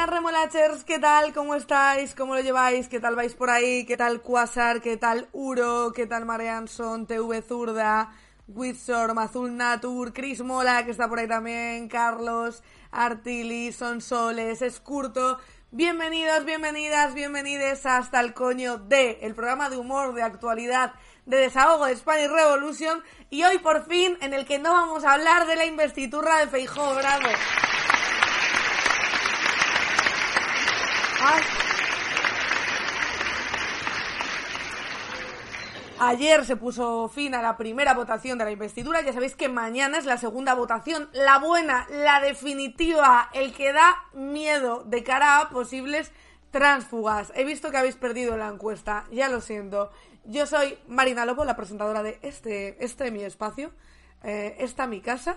buenas remolachers, ¿qué tal? ¿Cómo estáis? ¿Cómo lo lleváis? ¿Qué tal vais por ahí? ¿Qué tal Quasar? ¿Qué tal Uro? ¿Qué tal Marianson? TV Zurda, Witsor, Azul Natur, Chris Mola, que está por ahí también, Carlos, Artili, Sonsoles, Escurto. Bienvenidos, bienvenidas, bienvenides hasta el coño de el programa de humor, de actualidad, de desahogo de Spanish Revolution y hoy por fin en el que no vamos a hablar de la investiturra de Feijó, bravo. Ayer se puso fin a la primera votación de la investidura. Ya sabéis que mañana es la segunda votación, la buena, la definitiva, el que da miedo de cara a posibles tránsfugas. He visto que habéis perdido la encuesta, ya lo siento. Yo soy Marina Lobo, la presentadora de este, este mi espacio, eh, esta mi casa.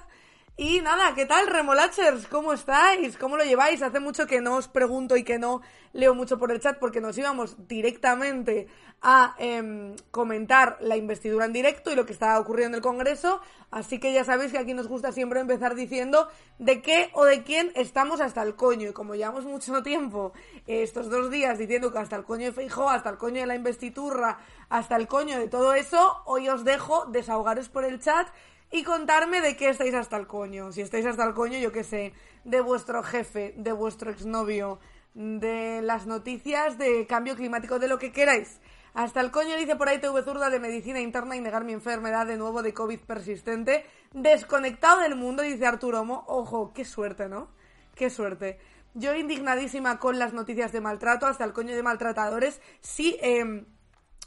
Y nada, ¿qué tal, Remolachers? ¿Cómo estáis? ¿Cómo lo lleváis? Hace mucho que no os pregunto y que no leo mucho por el chat porque nos íbamos directamente a em, comentar la investidura en directo y lo que está ocurriendo en el Congreso. Así que ya sabéis que aquí nos gusta siempre empezar diciendo de qué o de quién estamos hasta el coño. Y como llevamos mucho tiempo eh, estos dos días diciendo que hasta el coño de Feijó, hasta el coño de la investidura, hasta el coño de todo eso, hoy os dejo desahogaros por el chat y contarme de qué estáis hasta el coño. Si estáis hasta el coño, yo qué sé, de vuestro jefe, de vuestro exnovio, de las noticias de cambio climático, de lo que queráis. Hasta el coño dice por ahí TV Zurda de medicina interna y negar mi enfermedad de nuevo de COVID persistente. Desconectado del mundo, dice Arturo Homo. Ojo, qué suerte, ¿no? Qué suerte. Yo indignadísima con las noticias de maltrato, hasta el coño de maltratadores. Sí, eh,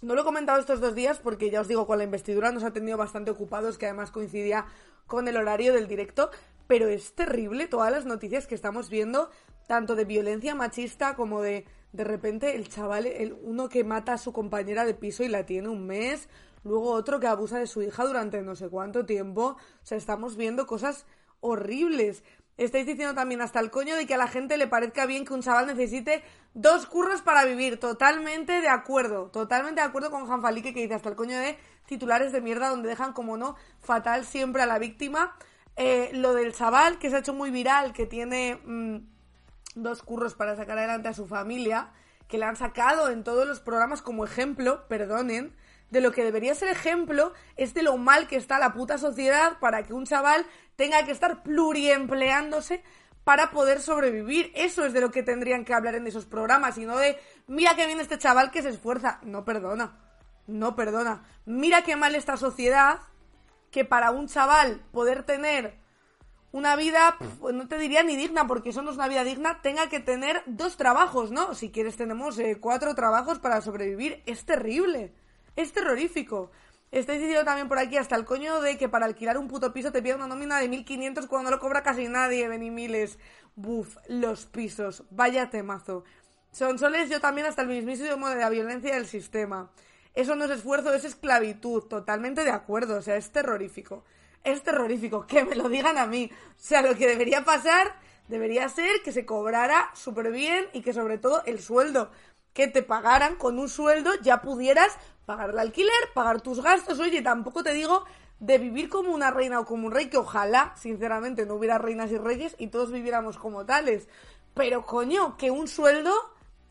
no lo he comentado estos dos días porque ya os digo, con la investidura nos ha tenido bastante ocupados, que además coincidía con el horario del directo, pero es terrible todas las noticias que estamos viendo, tanto de violencia machista como de de repente el chaval, el, uno que mata a su compañera de piso y la tiene un mes, luego otro que abusa de su hija durante no sé cuánto tiempo, o sea, estamos viendo cosas horribles. Estáis diciendo también hasta el coño de que a la gente le parezca bien que un chaval necesite dos curros para vivir. Totalmente de acuerdo. Totalmente de acuerdo con Janfalique que dice hasta el coño de titulares de mierda donde dejan como no fatal siempre a la víctima. Eh, lo del chaval que se ha hecho muy viral, que tiene mm, dos curros para sacar adelante a su familia, que le han sacado en todos los programas como ejemplo, perdonen, de lo que debería ser ejemplo es de lo mal que está la puta sociedad para que un chaval tenga que estar pluriempleándose para poder sobrevivir. Eso es de lo que tendrían que hablar en esos programas y no de, mira que viene este chaval que se esfuerza. No perdona, no perdona. Mira qué mal esta sociedad que para un chaval poder tener una vida, pues no te diría ni digna, porque eso no es una vida digna, tenga que tener dos trabajos, ¿no? Si quieres tenemos eh, cuatro trabajos para sobrevivir. Es terrible, es terrorífico. Estáis diciendo también por aquí hasta el coño de que para alquilar un puto piso te pide una nómina de 1.500 cuando no lo cobra casi nadie, miles. Buf, los pisos. Vaya temazo. Son soles yo también hasta el mismísimo de la violencia del sistema. Eso no es esfuerzo, es esclavitud. Totalmente de acuerdo. O sea, es terrorífico. Es terrorífico. Que me lo digan a mí. O sea, lo que debería pasar debería ser que se cobrara súper bien y que sobre todo el sueldo que te pagaran con un sueldo ya pudieras pagar el alquiler, pagar tus gastos. Oye, tampoco te digo de vivir como una reina o como un rey, que ojalá, sinceramente, no hubiera reinas y reyes y todos viviéramos como tales. Pero coño, que un sueldo,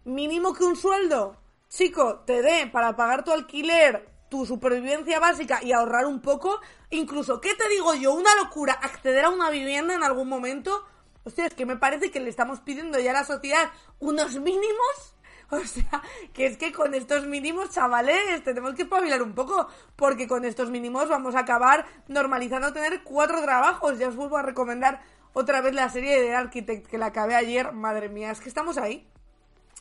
mínimo que un sueldo, chico, te dé para pagar tu alquiler, tu supervivencia básica y ahorrar un poco. Incluso, ¿qué te digo yo? Una locura, acceder a una vivienda en algún momento. Hostia, es que me parece que le estamos pidiendo ya a la sociedad unos mínimos O sea, que es que con estos mínimos, chavales, tenemos que espabilar un poco, porque con estos mínimos vamos a acabar normalizando tener cuatro trabajos. Ya os vuelvo a recomendar otra vez la serie de Architect que la acabé ayer. Madre mía, es que estamos ahí.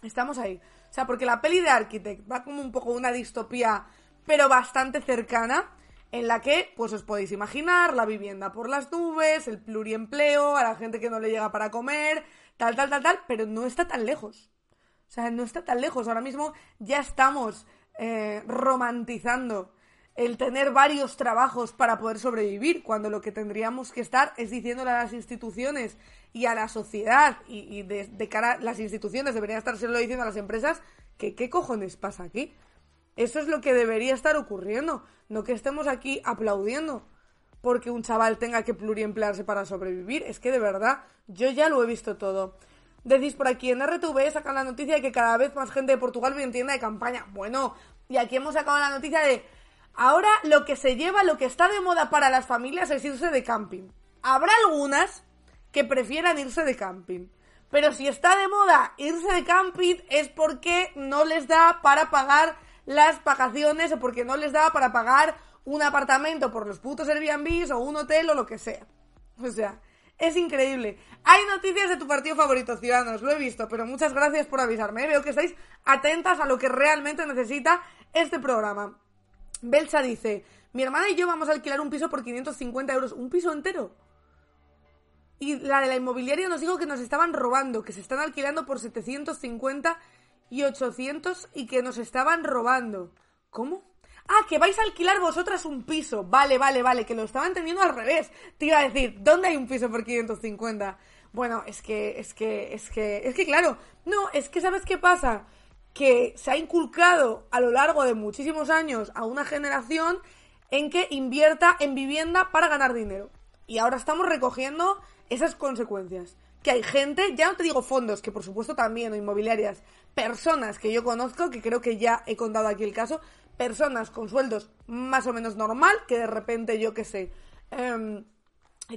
Estamos ahí. O sea, porque la peli de Architect va como un poco una distopía, pero bastante cercana en la que, pues os podéis imaginar, la vivienda por las nubes, el pluriempleo, a la gente que no le llega para comer, tal, tal, tal, tal, pero no está tan lejos. O sea, no está tan lejos. Ahora mismo ya estamos eh, romantizando el tener varios trabajos para poder sobrevivir, cuando lo que tendríamos que estar es diciéndole a las instituciones y a la sociedad y, de, cara a las instituciones deberían estar solo diciendo a las empresas que qué cojones pasa aquí. Eso es lo que debería estar ocurriendo, no que estemos aquí aplaudiendo porque un chaval tenga que pluriemplearse para sobrevivir. Es que de verdad, yo ya lo he visto todo. Decís por aquí en RTV sacan la noticia de que cada vez más gente de Portugal viene en tienda de campaña. Bueno, y aquí hemos sacado la noticia de ahora lo que se lleva, lo que está de moda para las familias es irse de camping. Habrá algunas que prefieran irse de camping. Pero si está de moda irse de camping es porque no les da para pagar las vacaciones o porque no les da para pagar un apartamento por los putos Airbnb o un hotel o lo que sea. O sea, es increíble. Hay noticias de tu partido favorito, Ciudadanos, lo he visto, pero muchas gracias por avisarme. ¿eh? Veo que estáis atentas a lo que realmente necesita este programa. Belsa dice, mi hermana y yo vamos a alquilar un piso por 550 euros. ¿Un piso entero? Y la de la inmobiliaria nos dijo que nos estaban robando, que se están alquilando por 750 y 800 y que nos estaban robando. ¿Cómo? Ah, que vais a alquilar vosotras un piso. Vale, vale, vale, que lo estaba entendiendo al revés. Te iba a decir, ¿dónde hay un piso por 550? Bueno, es que, es que, es que, es que claro, no, es que ¿sabes qué pasa? Que se ha inculcado a lo largo de muchísimos años a una generación en que invierta en vivienda para ganar dinero. Y ahora estamos recogiendo esas consecuencias. Que hay gente, ya no te digo fondos, que por supuesto también, o inmobiliarias, personas que yo conozco, que creo que ya he contado aquí el caso, personas con sueldos más o menos normal, que de repente, yo qué sé, eh,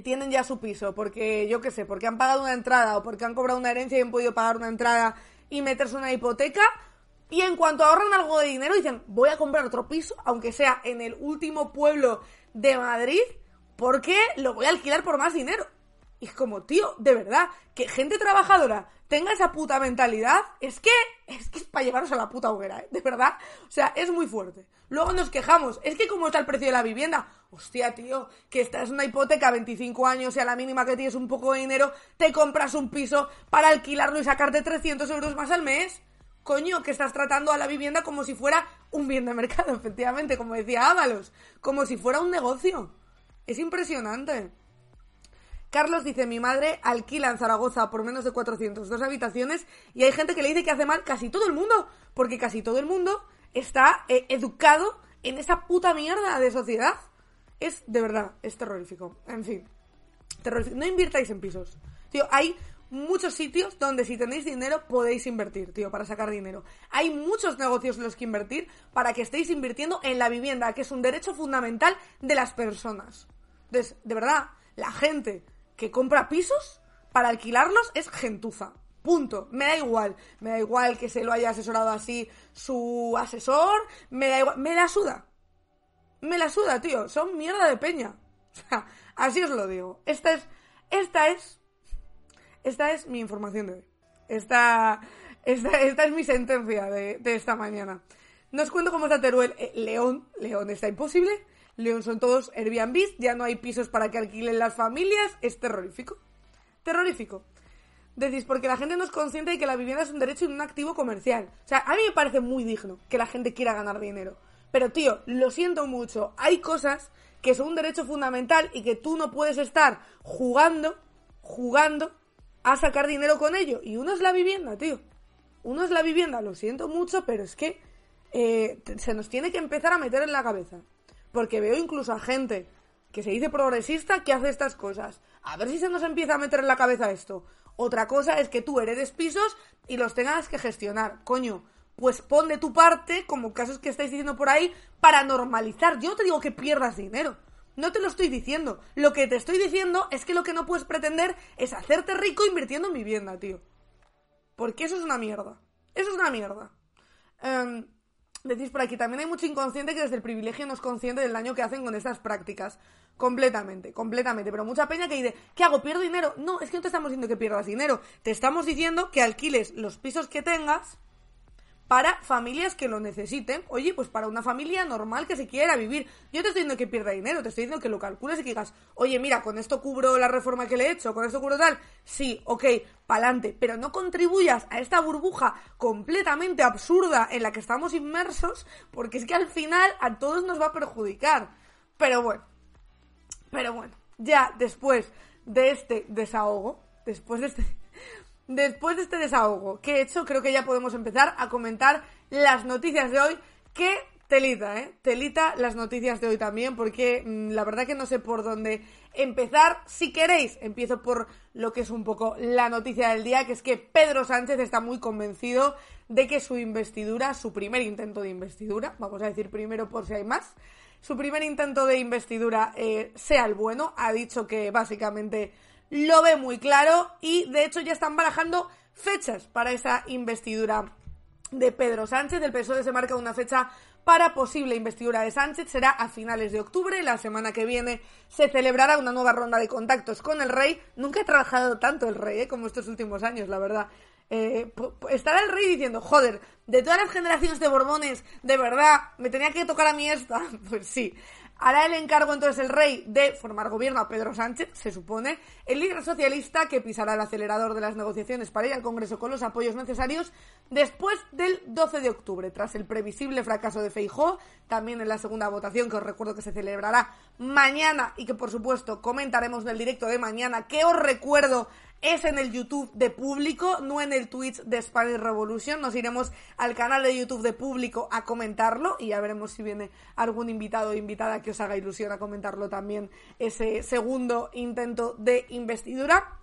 tienen ya su piso, porque yo qué sé, porque han pagado una entrada o porque han cobrado una herencia y han podido pagar una entrada y meterse una hipoteca, y en cuanto ahorran algo de dinero dicen, voy a comprar otro piso, aunque sea en el último pueblo de Madrid, porque lo voy a alquilar por más dinero. Y es como, tío, de verdad, que gente trabajadora tenga esa puta mentalidad, es que es que es para llevaros a la puta hoguera, ¿eh? de verdad. O sea, es muy fuerte. Luego nos quejamos, es que como está el precio de la vivienda, hostia, tío, que esta es una hipoteca a 25 años y a la mínima que tienes un poco de dinero, te compras un piso para alquilarlo y sacarte 300 euros más al mes. Coño, que estás tratando a la vivienda como si fuera un bien de mercado, efectivamente, como decía Ábalos, como si fuera un negocio. Es impresionante. Carlos dice, mi madre alquila en Zaragoza por menos de 400 dos habitaciones y hay gente que le dice que hace mal casi todo el mundo, porque casi todo el mundo está eh, educado en esa puta mierda de sociedad. Es, de verdad, es terrorífico. En fin, terrorífico. No invirtáis en pisos. Tío, hay muchos sitios donde si tenéis dinero podéis invertir, tío, para sacar dinero. Hay muchos negocios en los que invertir para que estéis invirtiendo en la vivienda, que es un derecho fundamental de las personas. Entonces, de verdad, la gente que compra pisos para alquilarlos es gentuza. Punto. Me da igual. Me da igual que se lo haya asesorado así su asesor. Me da igual. Me la suda. Me la suda, tío. Son mierda de peña. O sea, así os lo digo. Esta es. Esta es. Esta es mi información de hoy. Esta. Esta, esta es mi sentencia de, esta mañana. No os cuento cómo está Teruel. Eh, León. León está imposible. León son todos Airbnb, ya no hay pisos para que alquilen las familias, es terrorífico. Terrorífico. Decís, porque la gente no es consciente de que la vivienda es un derecho y un activo comercial. O sea, a mí me parece muy digno que la gente quiera ganar dinero. Pero tío, lo siento mucho, hay cosas que son un derecho fundamental y que tú no puedes estar jugando, jugando a sacar dinero con ello. Y uno es la vivienda, tío. Uno es la vivienda, lo siento mucho, pero es que eh, se nos tiene que empezar a meter en la cabeza. Porque veo incluso a gente que se dice progresista que hace estas cosas. A ver si se nos empieza a meter en la cabeza esto. Otra cosa es que tú heredes pisos y los tengas que gestionar. Coño, pues pon de tu parte, como casos que estáis diciendo por ahí, para normalizar. Yo no te digo que pierdas dinero. No te lo estoy diciendo. Lo que te estoy diciendo es que lo que no puedes pretender es hacerte rico invirtiendo en vivienda, tío. Porque eso es una mierda. Eso es una mierda. Em, Decís por aquí, también hay mucho inconsciente que desde el privilegio no es consciente del daño que hacen con estas prácticas. Completamente, completamente. Pero mucha peña que dice, ¿qué hago? ¿Pierdo dinero? No, es que no te estamos diciendo que pierdas dinero. Te estamos diciendo que alquiles los pisos que tengas para familias que lo necesiten. Oye, pues para una familia normal que se quiera vivir. Yo te estoy diciendo que pierda dinero, te estoy diciendo que lo calcules y que digas, oye, mira, con esto cubro la reforma que le he hecho, con esto cubro tal. Sí, ok, pa'lante. Pero no contribuyas a esta burbuja completamente absurda en la que estamos inmersos, porque es que al final a todos nos va a perjudicar. Pero bueno, pero bueno, ya después de este desahogo, después de este después de este desahogo que he hecho, creo que ya podemos empezar a comentar las noticias de hoy que Telita, ¿eh? Telita las noticias de hoy también, porque mm, la verdad que no sé por dónde empezar. Si queréis, empiezo por lo que es un poco la noticia del día, que es que Pedro Sánchez está muy convencido de que su investidura, su primer intento de investidura, vamos a decir primero por si hay más, su primer intento de investidura eh, sea el bueno. Ha dicho que básicamente lo ve muy claro y de hecho ya están barajando fechas para esa investidura de Pedro Sánchez. El PSOE se marca una fecha para posible investidura de Sánchez. Será a finales de octubre. La semana que viene se celebrará una nueva ronda de contactos con el rey. Nunca he trabajado tanto el rey ¿eh? como estos últimos años, la verdad. Eh, estará el rey diciendo, joder, de todas las generaciones de Borbones, de verdad, me tenía que tocar a mí esta. Pues sí, Hará el encargo entonces el rey de formar gobierno a Pedro Sánchez, se supone, el líder socialista que pisará el acelerador de las negociaciones para ir al Congreso con los apoyos necesarios después del 12 de octubre, tras el previsible fracaso de Feijó, también en la segunda votación que os recuerdo que se celebrará mañana y que por supuesto comentaremos en el directo de mañana, que os recuerdo es en el YouTube de público, no en el Twitch de Spanish Revolution. Nos iremos al canal de YouTube de público a comentarlo y ya veremos si viene algún invitado o invitada que os haga ilusión a comentarlo también ese segundo intento de investidura.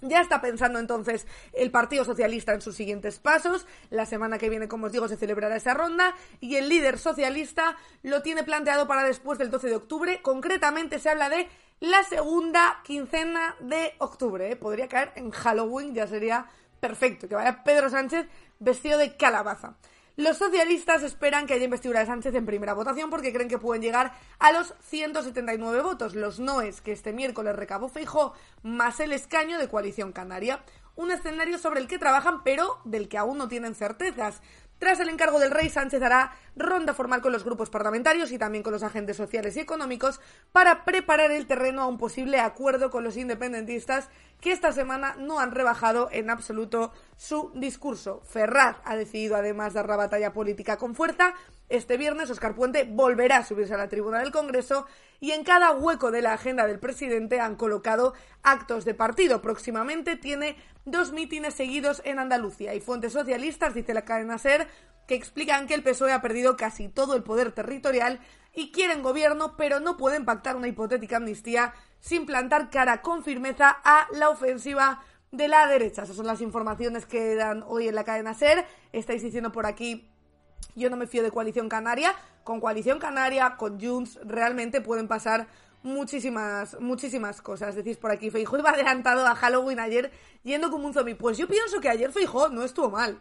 Ya está pensando entonces el Partido Socialista en sus siguientes pasos. La semana que viene, como os digo, se celebrará esa ronda y el líder socialista lo tiene planteado para después del 12 de octubre. Concretamente se habla de la segunda quincena de octubre. ¿eh? Podría caer en Halloween, ya sería perfecto. Que vaya Pedro Sánchez vestido de calabaza. Los socialistas esperan que haya investidura de Sánchez en primera votación porque creen que pueden llegar a los 179 votos. Los noes que este miércoles recabó Feijó más el escaño de Coalición Canaria. Un escenario sobre el que trabajan pero del que aún no tienen certezas. Tras el encargo del rey, Sánchez hará ronda formal con los grupos parlamentarios y también con los agentes sociales y económicos para preparar el terreno a un posible acuerdo con los independentistas que esta semana no han rebajado en absoluto su discurso. Ferraz ha decidido además dar la batalla política con fuerza. Este viernes Oscar Puente volverá a subirse a la tribuna del Congreso y en cada hueco de la agenda del presidente han colocado actos de partido. Próximamente tiene dos mítines seguidos en Andalucía y fuentes socialistas, dice la cadena SER, que explican que el PSOE ha perdido casi todo el poder territorial y quieren gobierno, pero no pueden pactar una hipotética amnistía sin plantar cara con firmeza a la ofensiva de la derecha. Esas son las informaciones que dan hoy en la cadena SER. Estáis diciendo por aquí, yo no me fío de Coalición Canaria. Con Coalición Canaria, con Junts, realmente pueden pasar muchísimas, muchísimas cosas. Decís por aquí, Feijó iba adelantado a Halloween ayer yendo como un zombie. Pues yo pienso que ayer Feijó no estuvo mal.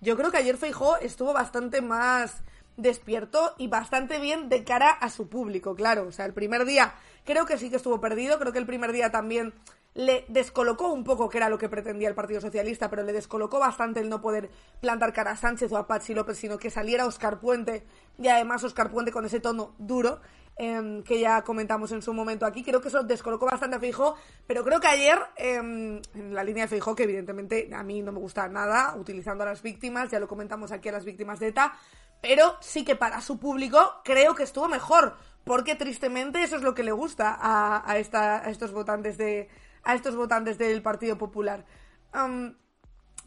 Yo creo que ayer Feijó estuvo bastante más despierto y bastante bien de cara a su público, claro. O sea, el primer día creo que sí que estuvo perdido, creo que el primer día también le descolocó un poco que era lo que pretendía el Partido Socialista, pero le descolocó bastante el no poder plantar cara a Sánchez o a Pachi López, sino que saliera Oscar Puente y además Oscar Puente con ese tono duro Em, que ya comentamos en su momento aquí. Creo que eso descolocó bastante a Feijó, pero creo que ayer, em, en la línea de Feijó, que evidentemente a mí no me gusta nada, utilizando a las víctimas, ya lo comentamos aquí a las víctimas de ETA, pero sí que para su público creo que estuvo mejor, porque tristemente eso es lo que le gusta a, estos votantes de a estos votantes del Partido Popular.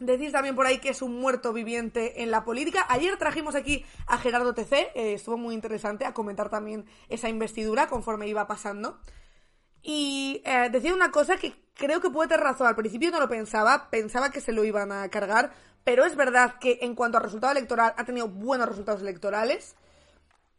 Decís también por ahí que es un muerto viviente en la política. Ayer trajimos aquí a Gerardo TC, eh, estuvo muy interesante a comentar también esa investidura conforme iba pasando. Y eh, decía una cosa que creo que puede tener razón. Al principio no lo pensaba, pensaba que se lo iban a cargar, pero es verdad que en cuanto a resultado electoral ha tenido buenos resultados electorales.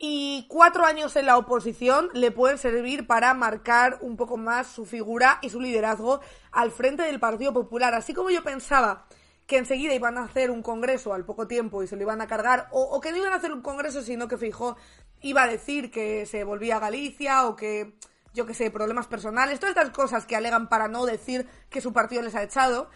Y cuatro años en la oposición le pueden servir para marcar un poco más su figura y su liderazgo al frente del Partido Popular. Así como yo pensaba que enseguida iban a hacer un congreso al poco tiempo y se lo iban a cargar, o, que no iban a hacer un congreso, sino que Fijó iba a decir que se volvía a Galicia o que, yo que sé, problemas personales, todas estas cosas que alegan para no decir que su partido les ha echado.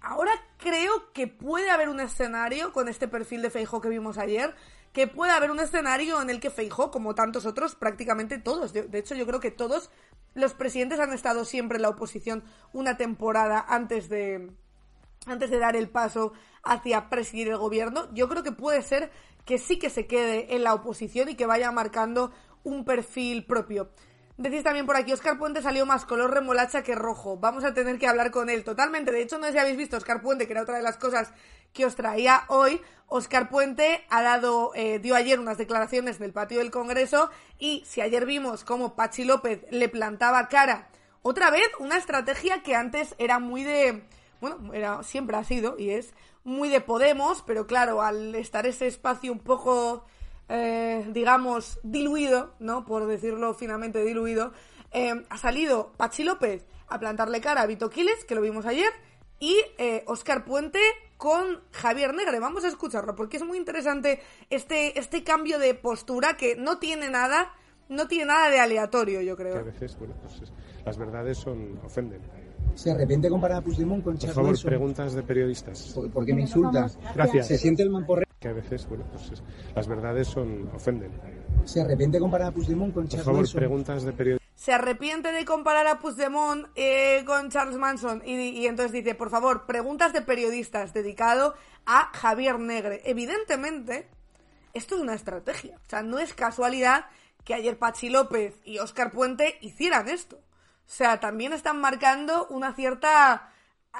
Ahora creo que puede haber un escenario con este perfil de Feijó que vimos ayer, que puede haber un escenario en el que Feijó, como tantos otros, prácticamente todos, de, de hecho yo creo que todos los presidentes han estado siempre en la oposición una temporada antes de, antes de dar el paso hacia presidir el gobierno, yo creo que puede ser que sí que se quede en la oposición y que vaya marcando un perfil propio. Decís también por aquí, Oscar Puente salió más color remolacha que rojo. Vamos a tener que hablar con él totalmente. De hecho, no sé si habéis visto Oscar Puente, que era otra de las cosas que os traía hoy. Oscar Puente ha dado, eh, dio ayer unas declaraciones en el patio del Congreso y si ayer vimos cómo Pachi López le plantaba cara otra vez una estrategia que antes era muy de, bueno, era, siempre ha sido y es muy de Podemos, pero claro, al estar ese espacio un poco, eh, digamos, diluido, ¿no? Por decirlo finamente diluido, eh, ha salido Pachi López a plantarle cara a Vito Quiles, que lo vimos ayer, y Oscar Puente con Javier Negre. Vamos a escucharlo porque es muy interesante este, este cambio de postura que no tiene nada, no tiene nada de aleatorio, yo creo. a veces, bueno, pues las verdades son ofenden. ¿Se arrepiente comparar a Puigdemont con Por favor, preguntas de periodistas. ¿Por, qué me insulta? Gracias. ¿Se siente el mamporre? Que a veces, bueno, pues las verdades son ofenden. ¿Se arrepiente comparar a Puigdemont con Charles Por favor, Manson? preguntas de periodistas. Se arrepiente de comparar a Puigdemont eh, con Charles Manson y, y entonces dice, por favor, preguntas de periodistas dedicado a Javier Negre. Evidentemente, esto es una estrategia. O sea, no es casualidad que ayer Pachi López y Oscar Puente hicieran esto. O sea, también están marcando una cierta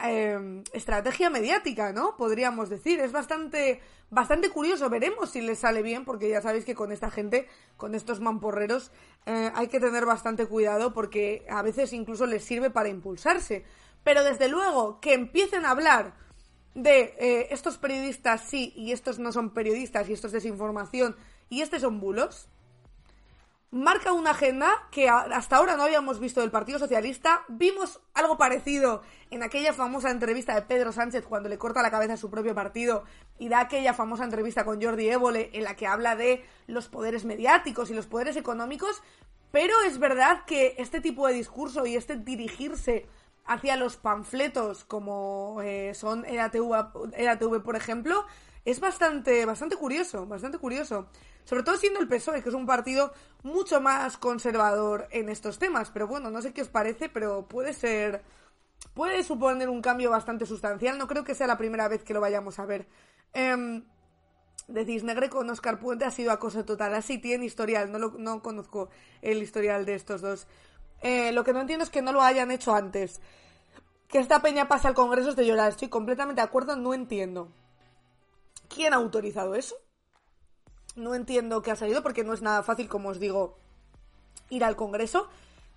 eh, estrategia mediática, ¿no? Podríamos decir. Es bastante, bastante curioso. Veremos si les sale bien, porque ya sabéis que con esta gente, con estos mamporreros, eh, hay que tener bastante cuidado porque a veces incluso les sirve para impulsarse. Pero desde luego, que empiecen a hablar de eh, estos periodistas sí y estos no son periodistas y esto es desinformación y estos son bulos, marca una agenda que hasta ahora no habíamos visto del Partido Socialista. Vimos algo parecido en aquella famosa entrevista de Pedro Sánchez cuando le corta la cabeza a su propio partido y da aquella famosa entrevista con Jordi Évole en la que habla de los poderes mediáticos y los poderes económicos. Pero es verdad que este tipo de discurso y este dirigirse hacia los panfletos como eh, son ERATV, ERATV, por ejemplo, es bastante, bastante curioso, bastante curioso. Sobre todo siendo el PSOE, que es un partido mucho más conservador en estos temas. Pero bueno, no sé qué os parece, pero puede ser. Puede suponer un cambio bastante sustancial. No creo que sea la primera vez que lo vayamos a ver. Eh, de Negre con Oscar Puente ha sido acoso total. Así tiene historial. No, lo, no conozco el historial de estos dos. Eh, lo que no entiendo es que no lo hayan hecho antes. Que esta peña pase al Congreso es de llorar. Estoy completamente de acuerdo. No entiendo. ¿Quién ha autorizado eso? No entiendo qué ha salido porque no es nada fácil, como os digo, ir al Congreso.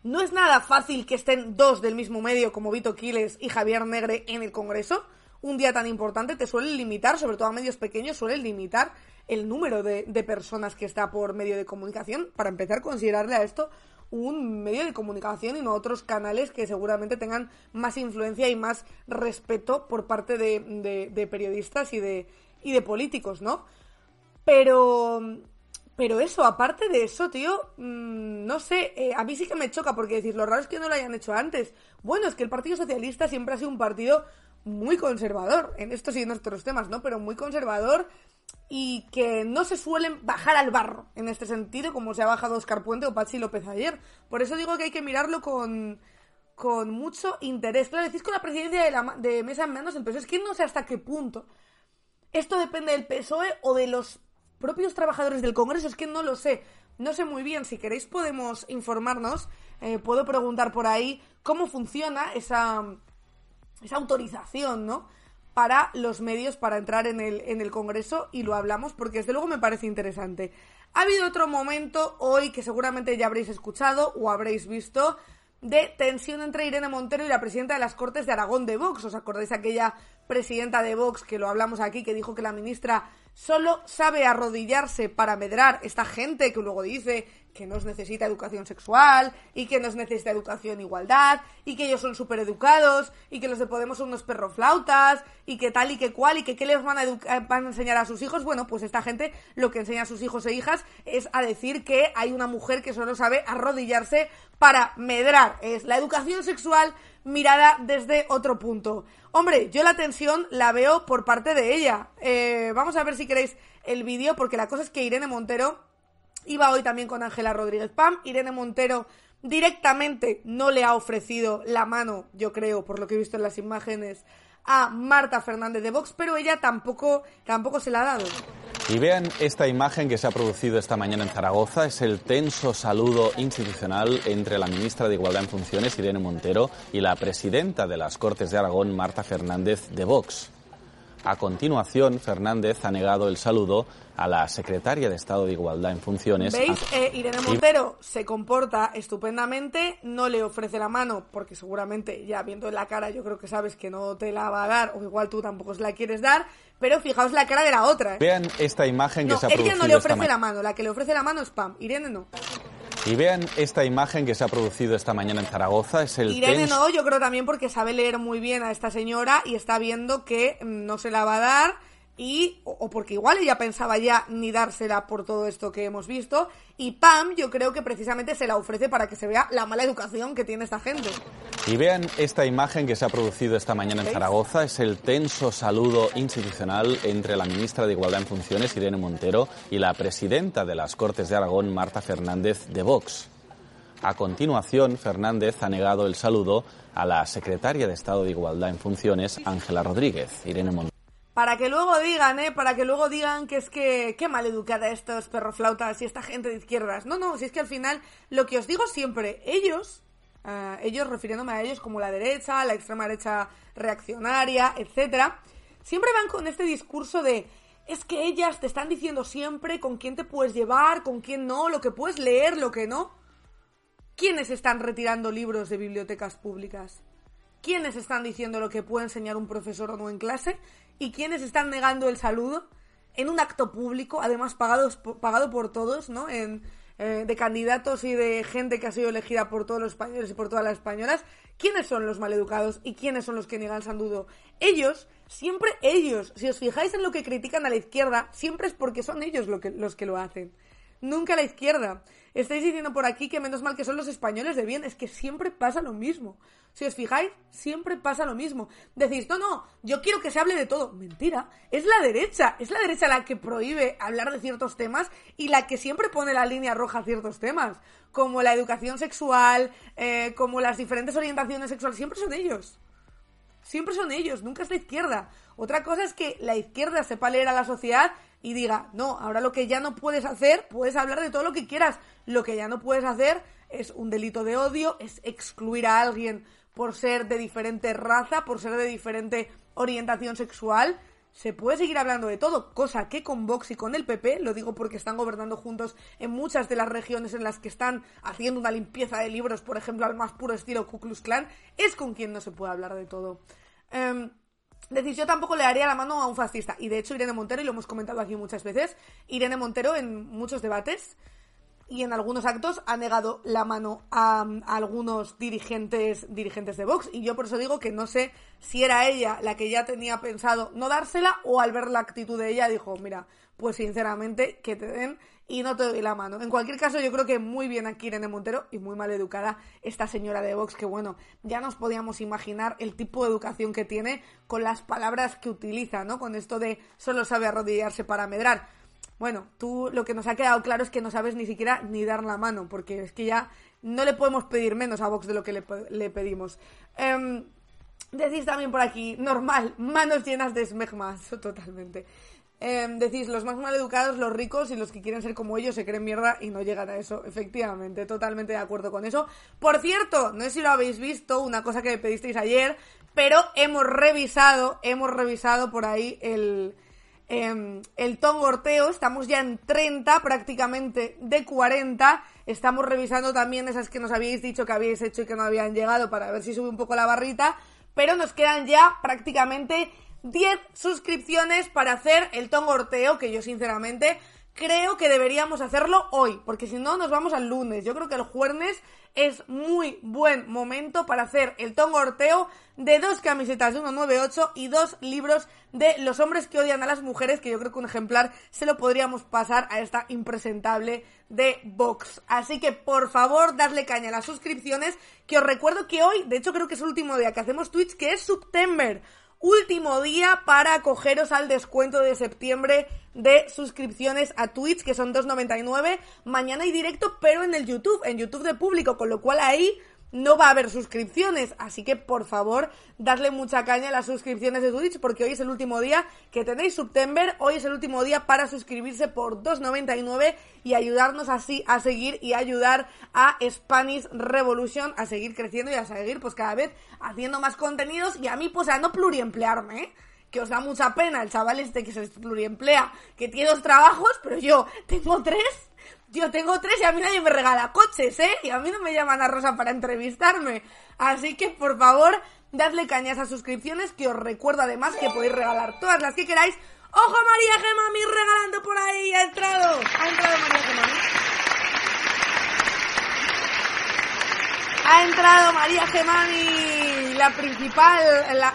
No es nada fácil que estén dos del mismo medio como Vito Quiles y Javier Negre en el Congreso. Un día tan importante te suelen limitar, sobre todo a medios pequeños, suelen limitar el número de, personas que está por medio de comunicación. Para empezar, considerarle a esto un medio de comunicación y no otros canales que seguramente tengan más influencia y más respeto por parte de, de, de periodistas y de, y de políticos, ¿no? Pero, pero eso, aparte de eso, tío, mmm, no sé, eh, a mí sí que me choca porque decir, lo raro es que no lo hayan hecho antes. Bueno, es que el Partido Socialista siempre ha sido un partido muy conservador, en estos y en otros temas, ¿no? Pero muy conservador y que no se suelen bajar al barro en este sentido, como se ha bajado Oscar Puente o Pachi López ayer. Por eso digo que hay que mirarlo con, con mucho interés. Claro, decís con la presidencia de, la, de Mesa en Manos, pero es que no sé hasta qué punto. Esto depende del PSOE o de los propios trabajadores del Congreso, es que no lo sé. No sé muy bien, si queréis podemos informarnos, eh, puedo preguntar por ahí cómo funciona esa, esa autorización, ¿no? Para los medios para entrar en el, en el Congreso y lo hablamos porque desde luego me parece interesante. Ha habido otro momento hoy que seguramente ya habréis escuchado o habréis visto de tensión entre Irene Montero y la presidenta de las Cortes de Aragón de Vox. ¿Os acordáis aquella presidenta de Vox que lo hablamos aquí, que dijo que la ministra solo sabe arrodillarse para medrar esta gente que luego dice que nos necesita educación sexual y que nos necesita educación igualdad y que ellos son súper educados y que los de Podemos son unos perroflautas y que tal y que cual y que qué les van a, van a enseñar a sus hijos. Bueno, pues esta gente lo que enseña a sus hijos e hijas es a decir que hay una mujer que solo sabe arrodillarse para medrar. Es la educación sexual mirada desde otro punto. Hombre, yo la tensión la veo por parte de ella. Eh, vamos a ver si queréis el vídeo, porque la cosa es que Irene Montero iba hoy también con Ángela Rodríguez Pam. Irene Montero directamente no le ha ofrecido la mano, yo creo, por lo que he visto en las imágenes, a Marta Fernández de Vox, pero ella tampoco, tampoco se la ha dado. Y vean esta imagen que se ha producido esta mañana en Zaragoza. Es el tenso saludo institucional entre la ministra de Igualdad en Funciones, Irene Montero, y la presidenta de las Cortes de Aragón, Marta Fernández de Vox. A continuación, Fernández ha negado el saludo a la secretaria de Estado de Igualdad en funciones. ¿Veis? Eh, Irene Montero se comporta estupendamente, no le ofrece la mano, porque seguramente ya viendo en la cara yo creo que sabes que no te la va a dar, o igual tú tampoco se la quieres dar, pero fijaos la cara de la otra. ¿eh? Vean esta imagen que No, se ha ella producido no le ofrece la mano, la que le ofrece la mano es Pam, Irene no. Y vean esta imagen que se ha producido esta mañana en Zaragoza. Es el Irene no, yo creo también porque sabe leer muy bien a esta señora y está viendo que mm, no se la va a dar y o, porque igual ella pensaba ya ni dársela por todo esto que hemos visto y Pam yo creo que precisamente se la ofrece para que se vea la mala educación que tiene esta gente. Y vean esta imagen que se ha producido esta mañana en. Zaragoza. Es el tenso saludo institucional entre la ministra de Igualdad en Funciones, Irene Montero, y la presidenta de las Cortes de Aragón, Marta Fernández, de Vox. A continuación, Fernández ha negado el saludo a la secretaria de Estado de Igualdad en Funciones, Ángela Rodríguez, Irene Montero. Para que luego digan, ¿eh? Para que luego digan que es que qué maleducada estos perroflautas y esta gente de izquierdas. No, no, si es que al final lo que os digo siempre, ellos, ah, ellos refiriéndome a ellos como la derecha, la extrema derecha reaccionaria, etcétera, siempre van con este discurso de es que ellas te están diciendo siempre con quién te puedes llevar, con quién no, lo que puedes leer, lo que no. ¿Quiénes están retirando libros de bibliotecas públicas? ¿Quiénes están diciendo lo que puede enseñar un profesor o no en clase? ¿Y quiénes están negando el saludo en un acto público, además pagados, pagado por todos, ¿no? Eh, de candidatos y de gente que ha sido elegida por todos los españoles y por todas las españolas. ¿Quiénes son los maleducados y quiénes son los que niegan el saludo? Ellos, siempre ellos. Si os fijáis en lo que critican a la izquierda, siempre es porque son ellos lo que, los que lo hacen nunca la izquierda. Estáis diciendo por aquí que menos mal que son los españoles de bien, es que siempre pasa lo mismo. Si os fijáis, siempre pasa lo mismo. Decís, no, no, yo quiero que se hable de todo. Mentira, es la derecha, es la derecha la que prohíbe hablar de ciertos temas y la que siempre pone la línea roja a ciertos temas, como la educación sexual, eh, como las diferentes orientaciones sexuales, siempre son ellos. Siempre son ellos, nunca es la izquierda. Otra cosa es que la izquierda sepa leer a la sociedad y diga, no, ahora lo que ya no puedes hacer, puedes hablar de todo lo que quieras. Lo que ya no puedes hacer es un delito de odio, es excluir a alguien por ser de diferente raza, por ser de diferente orientación sexual. Se puede seguir hablando de todo, cosa que con Vox y con el PP, lo digo porque están gobernando juntos en muchas de las regiones en las que están haciendo una limpieza de libros, por ejemplo, al más puro estilo Ku Klux Klan, es con quien no se puede hablar de todo. Em, Decís, yo tampoco le daría la mano a un fascista. Y de hecho, Irene Montero, y lo hemos comentado aquí muchas veces, Irene Montero en muchos debates y en algunos actos ha negado la mano a, a algunos dirigentes, dirigentes de Vox. Y yo por eso digo que no sé si era ella la que ya tenía pensado no dársela o al ver la actitud de ella dijo, mira, pues sinceramente que te den y no te doy la mano. En cualquier caso, yo creo que muy bien aquí Irene Montero y muy mal educada esta señora de Vox, que bueno, ya nos podíamos imaginar el tipo de educación que tiene con las palabras que utiliza, ¿no? Con esto de solo sabe arrodillarse para medrar. Bueno, tú lo que nos ha quedado claro es que no sabes ni siquiera ni dar la mano, porque es que ya no le podemos pedir menos a Vox de lo que le, pe- le pedimos. Em, decís también por aquí, normal, manos llenas de esmegmas, totalmente. Em, decís, los más mal educados, los ricos y los que quieren ser como ellos se creen mierda y no llegan a eso. Efectivamente, totalmente de acuerdo con eso. Por cierto, no sé si lo habéis visto, una cosa que me pedisteis ayer, pero hemos revisado, hemos revisado por ahí el, em, el tongorteo, estamos ya en 30 prácticamente de 40, estamos revisando también esas que nos habíais dicho que habíais hecho y que no habían llegado para ver si sube un poco la barrita, pero nos quedan ya prácticamente 10 suscripciones para hacer el tongorteo, que yo sinceramente creo que deberíamos hacerlo hoy, porque si no nos vamos al lunes. Yo creo que el jueves es muy buen momento para hacer el tongorteo de dos camisetas de 198 y dos libros de Los hombres que odian a las mujeres, que yo creo que un ejemplar se lo podríamos pasar a esta impresentable de Vox. Así que por favor, dadle caña a las suscripciones, que os recuerdo que hoy, de hecho creo que es el último día que hacemos Twitch, que es September último día para acogeros al descuento de septiembre de suscripciones a Twitch, que son 2.99. Mañana hay directo, pero en el YouTube, en YouTube de público, con lo cual ahí no va a haber suscripciones. Así que, por favor, dadle mucha caña a las suscripciones de Twitch, porque hoy es el último día que tenéis September. Hoy es el último día para suscribirse por 2.99 y ayudarnos así a seguir y ayudar a Spanish Revolution a seguir creciendo y a seguir, pues cada vez haciendo más contenidos y a mí, pues a no pluriemplearme, ¿eh? que os da mucha pena el chaval este que se pluriemplea, que tiene dos trabajos, pero yo tengo tres. Yo tengo tres y a mí nadie me regala coches, ¿eh? Y a mí no me llaman a Rosa para entrevistarme. Así que, por favor, dadle caña a esas suscripciones, que os recuerdo además que podéis regalar todas las que queráis. ¡Ojo, María Gemami regalando por ahí! ¡Ha entrado! ¡Ha entrado María Gemami! Ha entrado María Gemani, la principal,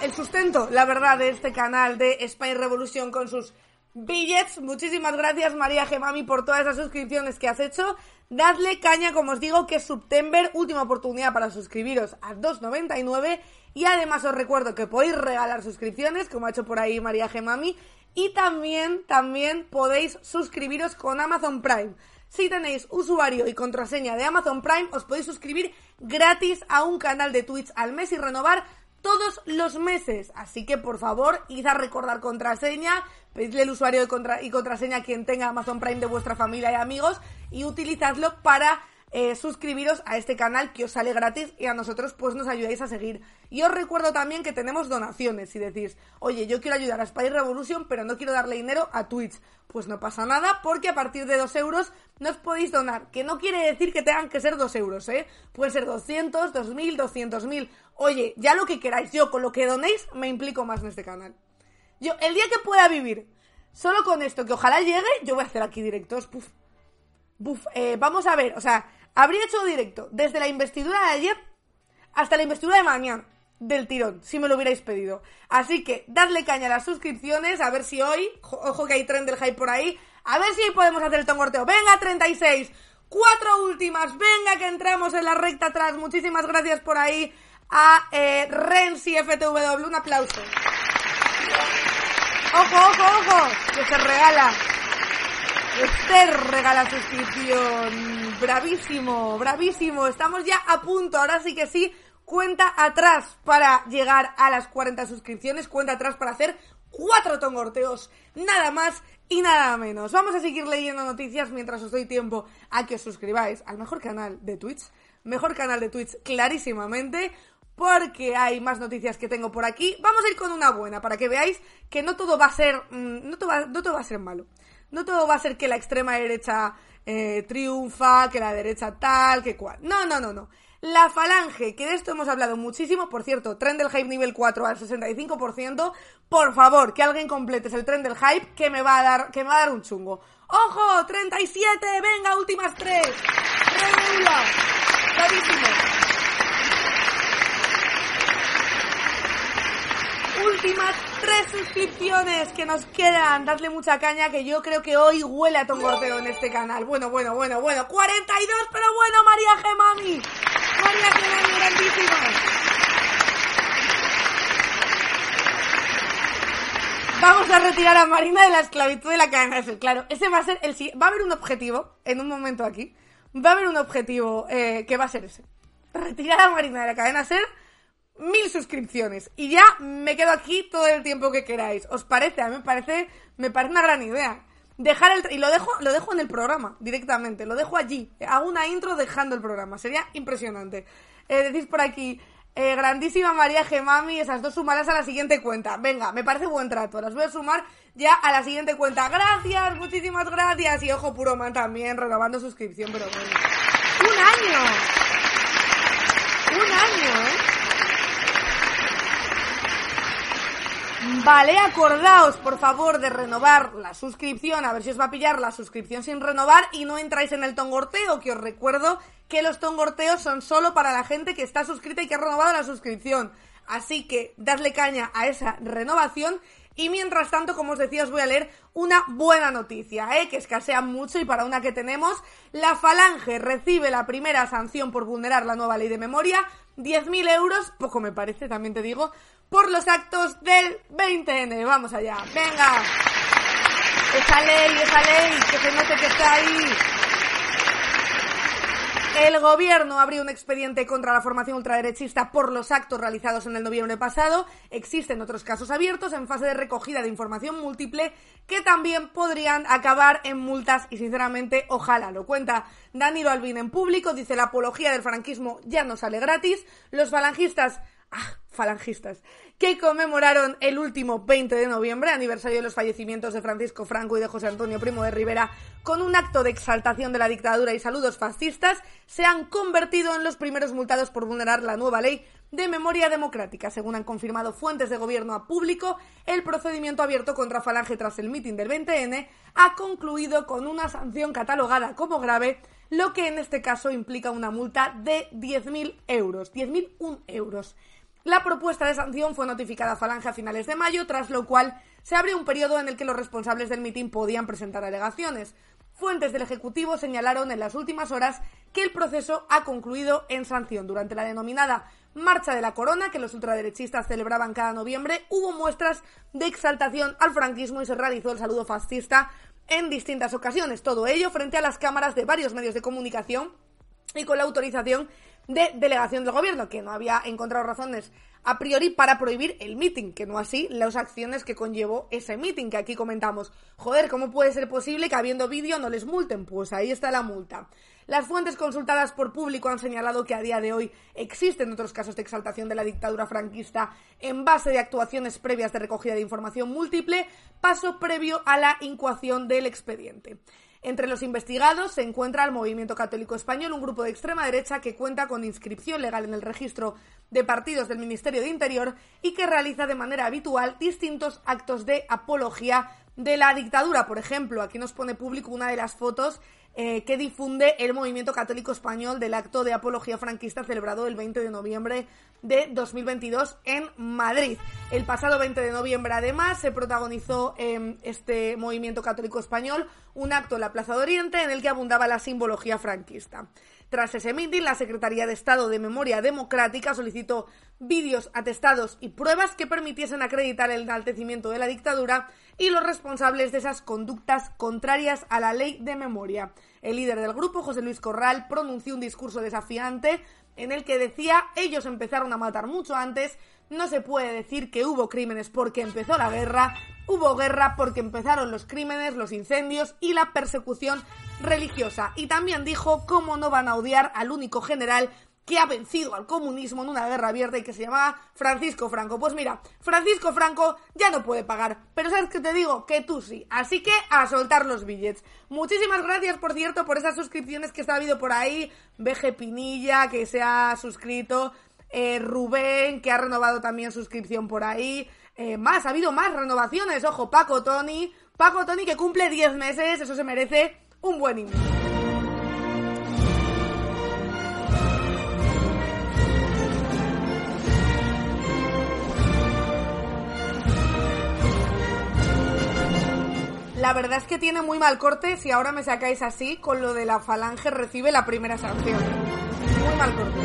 el sustento, la verdad, de este canal de Spy Revolution con sus billets. Muchísimas gracias María Gemami por todas esas suscripciones que has hecho. Dadle caña, como os digo, que es September, última oportunidad para suscribiros a 2.99. Y además os recuerdo que podéis regalar suscripciones, como ha hecho por ahí María Gemami. Y también, también podéis suscribiros con Amazon Prime. Si tenéis usuario y contraseña de Amazon Prime, os podéis suscribir gratis a un canal de Twitch al mes y renovar todos los meses. Así que por favor, id a recordar contraseña, pedidle el usuario de contra- y contraseña a quien tenga Amazon Prime de vuestra familia y amigos y utilizadlo para eh, suscribiros a este canal que os sale gratis y a nosotros pues nos ayudáis a seguir. Y os recuerdo también que tenemos donaciones. Si decís, oye, yo quiero ayudar a Spy Revolution, pero no quiero darle dinero a Twitch. Pues no pasa nada, porque a partir de 2 euros nos podéis donar. Que no quiere decir que tengan que ser 2 euros, ¿eh? Pueden ser 200, 2000, 200.000. Oye, ya lo que queráis. Yo con lo que donéis me implico más en este canal. Yo, el día que pueda vivir solo con esto, que ojalá llegue, yo voy a hacer aquí directos. Puf. Buf, eh, vamos a ver, o sea, habría hecho directo desde la investidura de ayer hasta la investidura de mañana del tirón, si me lo hubierais pedido. Así que dadle caña a las suscripciones, a ver si hoy, jo- ojo que hay tren del hype por ahí, a ver si podemos hacer el tongorteo. Venga, 36, cuatro últimas, venga que entramos en la recta atrás. Muchísimas gracias por ahí a eh, Renzi FTW, un aplauso. Ojo, ojo, ojo, que se regala. Esther regala suscripción. Bravísimo, bravísimo. Estamos ya a punto. Ahora sí que sí. Cuenta atrás para llegar a las 40 suscripciones. Cuenta atrás para hacer cuatro tongorteos. Nada más y nada menos. Vamos a seguir leyendo noticias mientras os doy tiempo a que os suscribáis al mejor canal de Twitch. Mejor canal de Twitch clarísimamente. Porque hay más noticias que tengo por aquí. Vamos a ir con una buena para que veáis que no todo va a ser. mm, No todo va, no todo va a ser malo. No todo va a ser que la extrema derecha eh, triunfa, que la derecha tal, que cual. No, no, no, no. La falange, que de esto hemos hablado muchísimo, por cierto, tren del hype nivel 4 al 65%, por favor, que alguien complete el tren del hype que me va a dar, que me va a dar un chungo. ¡Ojo! ¡37! ¡Venga, últimas tres! ¡Regula! ¡Clarísimo! Últimas tres suscripciones que nos quedan. Dadle mucha caña que yo creo que hoy huele a tongorteo en este canal. Bueno, bueno, bueno, bueno. 42, pero bueno, María Gemami. María Gemami, grandísima. Vamos a retirar a Marina de la esclavitud de la cadena F. Claro, ese va a ser el Va a haber un objetivo en un momento aquí. Va a haber un objetivo eh, que va a ser ese. Retirar a Marina de la cadena SER mil suscripciones y ya me quedo aquí todo el tiempo que queráis. ¿Os parece? A mí me parece, me parece una gran idea. Dejar el y lo dejo, lo dejo en el programa directamente, lo dejo allí. Hago una intro dejando el programa, sería impresionante. Eh, decís por aquí, eh, grandísima María Gemami, esas dos sumarás a la siguiente cuenta. Venga, me parece buen trato, las voy a sumar ya a la siguiente cuenta. Gracias, muchísimas gracias. Y ojo, puro man también, renovando suscripción, pero bueno. ¡Un año! ¡Un año, eh! Vale, acordaos, por favor, de renovar la suscripción, a ver si os va a pillar la suscripción sin renovar y no entráis en el tongorteo, que os recuerdo que los tongorteos son solo para la gente que está suscrita y que ha renovado la suscripción. Así que dadle caña a esa renovación y mientras tanto, como os decía, os voy a leer una buena noticia, ¿eh? que escasea mucho y para una que tenemos, la Falange recibe la primera sanción por vulnerar la nueva ley de memoria, 10.000 euros, poco me parece, también te digo, por los actos del 20N. Vamos allá, venga. Esa ley, esa ley, que se note que está ahí. El gobierno abrió un expediente contra la formación ultraderechista por los actos realizados en el noviembre pasado. Existen otros casos abiertos en fase de recogida de información múltiple que también podrían acabar en multas y sinceramente ojalá lo cuenta Danilo Albín en público. Dice la apología del franquismo ya no sale gratis. Los falangistas Ah, falangistas, que conmemoraron el último 20 de noviembre, aniversario de los fallecimientos de Francisco Franco y de José Antonio Primo de Rivera, con un acto de exaltación de la dictadura y saludos fascistas, se han convertido en los primeros multados por vulnerar la nueva ley de memoria democrática. Según han confirmado fuentes de gobierno a público, el procedimiento abierto contra Falange tras el mitin del 20N ha concluido con una sanción catalogada como grave, lo que en este caso implica una multa de 10.000 euros. 10.001 euros. La propuesta de sanción fue notificada a Falange a finales de mayo, tras lo cual se abrió un periodo en el que los responsables del mitin podían presentar alegaciones. Fuentes del Ejecutivo señalaron en las últimas horas que el proceso ha concluido en sanción. Durante la denominada Marcha de la Corona, que los ultraderechistas celebraban cada noviembre, hubo muestras de exaltación al franquismo y se realizó el saludo fascista en distintas ocasiones. Todo ello frente a las cámaras de varios medios de comunicación y con la autorización de delegación del gobierno, que no había encontrado razones a priori para prohibir el meeting, que no así las acciones que conllevó ese meeting que aquí comentamos. Joder, ¿cómo puede ser posible que habiendo vídeo no les multen? Pues ahí está la multa. Las fuentes consultadas por público han señalado que a día de hoy existen otros casos de exaltación de la dictadura franquista en base de actuaciones previas de recogida de información múltiple, paso previo a la incoación del expediente. Entre los investigados se encuentra el Movimiento Católico Español, un grupo de extrema derecha que cuenta con inscripción legal en el registro de partidos del Ministerio de Interior y que realiza de manera habitual distintos actos de apología de la dictadura. Por ejemplo, aquí nos pone público una de las fotos eh, que difunde el movimiento católico español del acto de apología franquista celebrado el 20 de noviembre de 2022 en Madrid. El pasado 20 de noviembre, además, se protagonizó en este movimiento católico español un acto en la Plaza de Oriente en el que abundaba la simbología franquista. Tras ese mitin, la Secretaría de Estado de Memoria Democrática solicitó vídeos, atestados y pruebas que permitiesen acreditar el enaltecimiento de la dictadura y los responsables de esas conductas contrarias a la ley de memoria. El líder del grupo, José Luis Corral, pronunció un discurso desafiante en el que decía ellos empezaron a matar mucho antes, no se puede decir que hubo crímenes porque empezó la guerra, hubo guerra porque empezaron los crímenes, los incendios y la persecución religiosa. Y también dijo cómo no van a odiar al único general que ha vencido al comunismo en una guerra abierta y que se llamaba Francisco Franco. Pues mira, Francisco Franco ya no puede pagar, pero ¿sabes qué te digo? Que tú sí. Así que a soltar los billets. Muchísimas gracias, por cierto, por esas suscripciones que está habido por ahí. BG Pinilla, que se ha suscrito. Eh, Rubén, que ha renovado también suscripción por ahí. Eh, más, ha habido más renovaciones. Ojo, Paco Tony. Paco Tony que cumple 10 meses, eso se merece un buen inicio. Verdad es que tiene muy mal corte si ahora me sacáis así con lo de la falange recibe la primera sanción. Muy mal corte.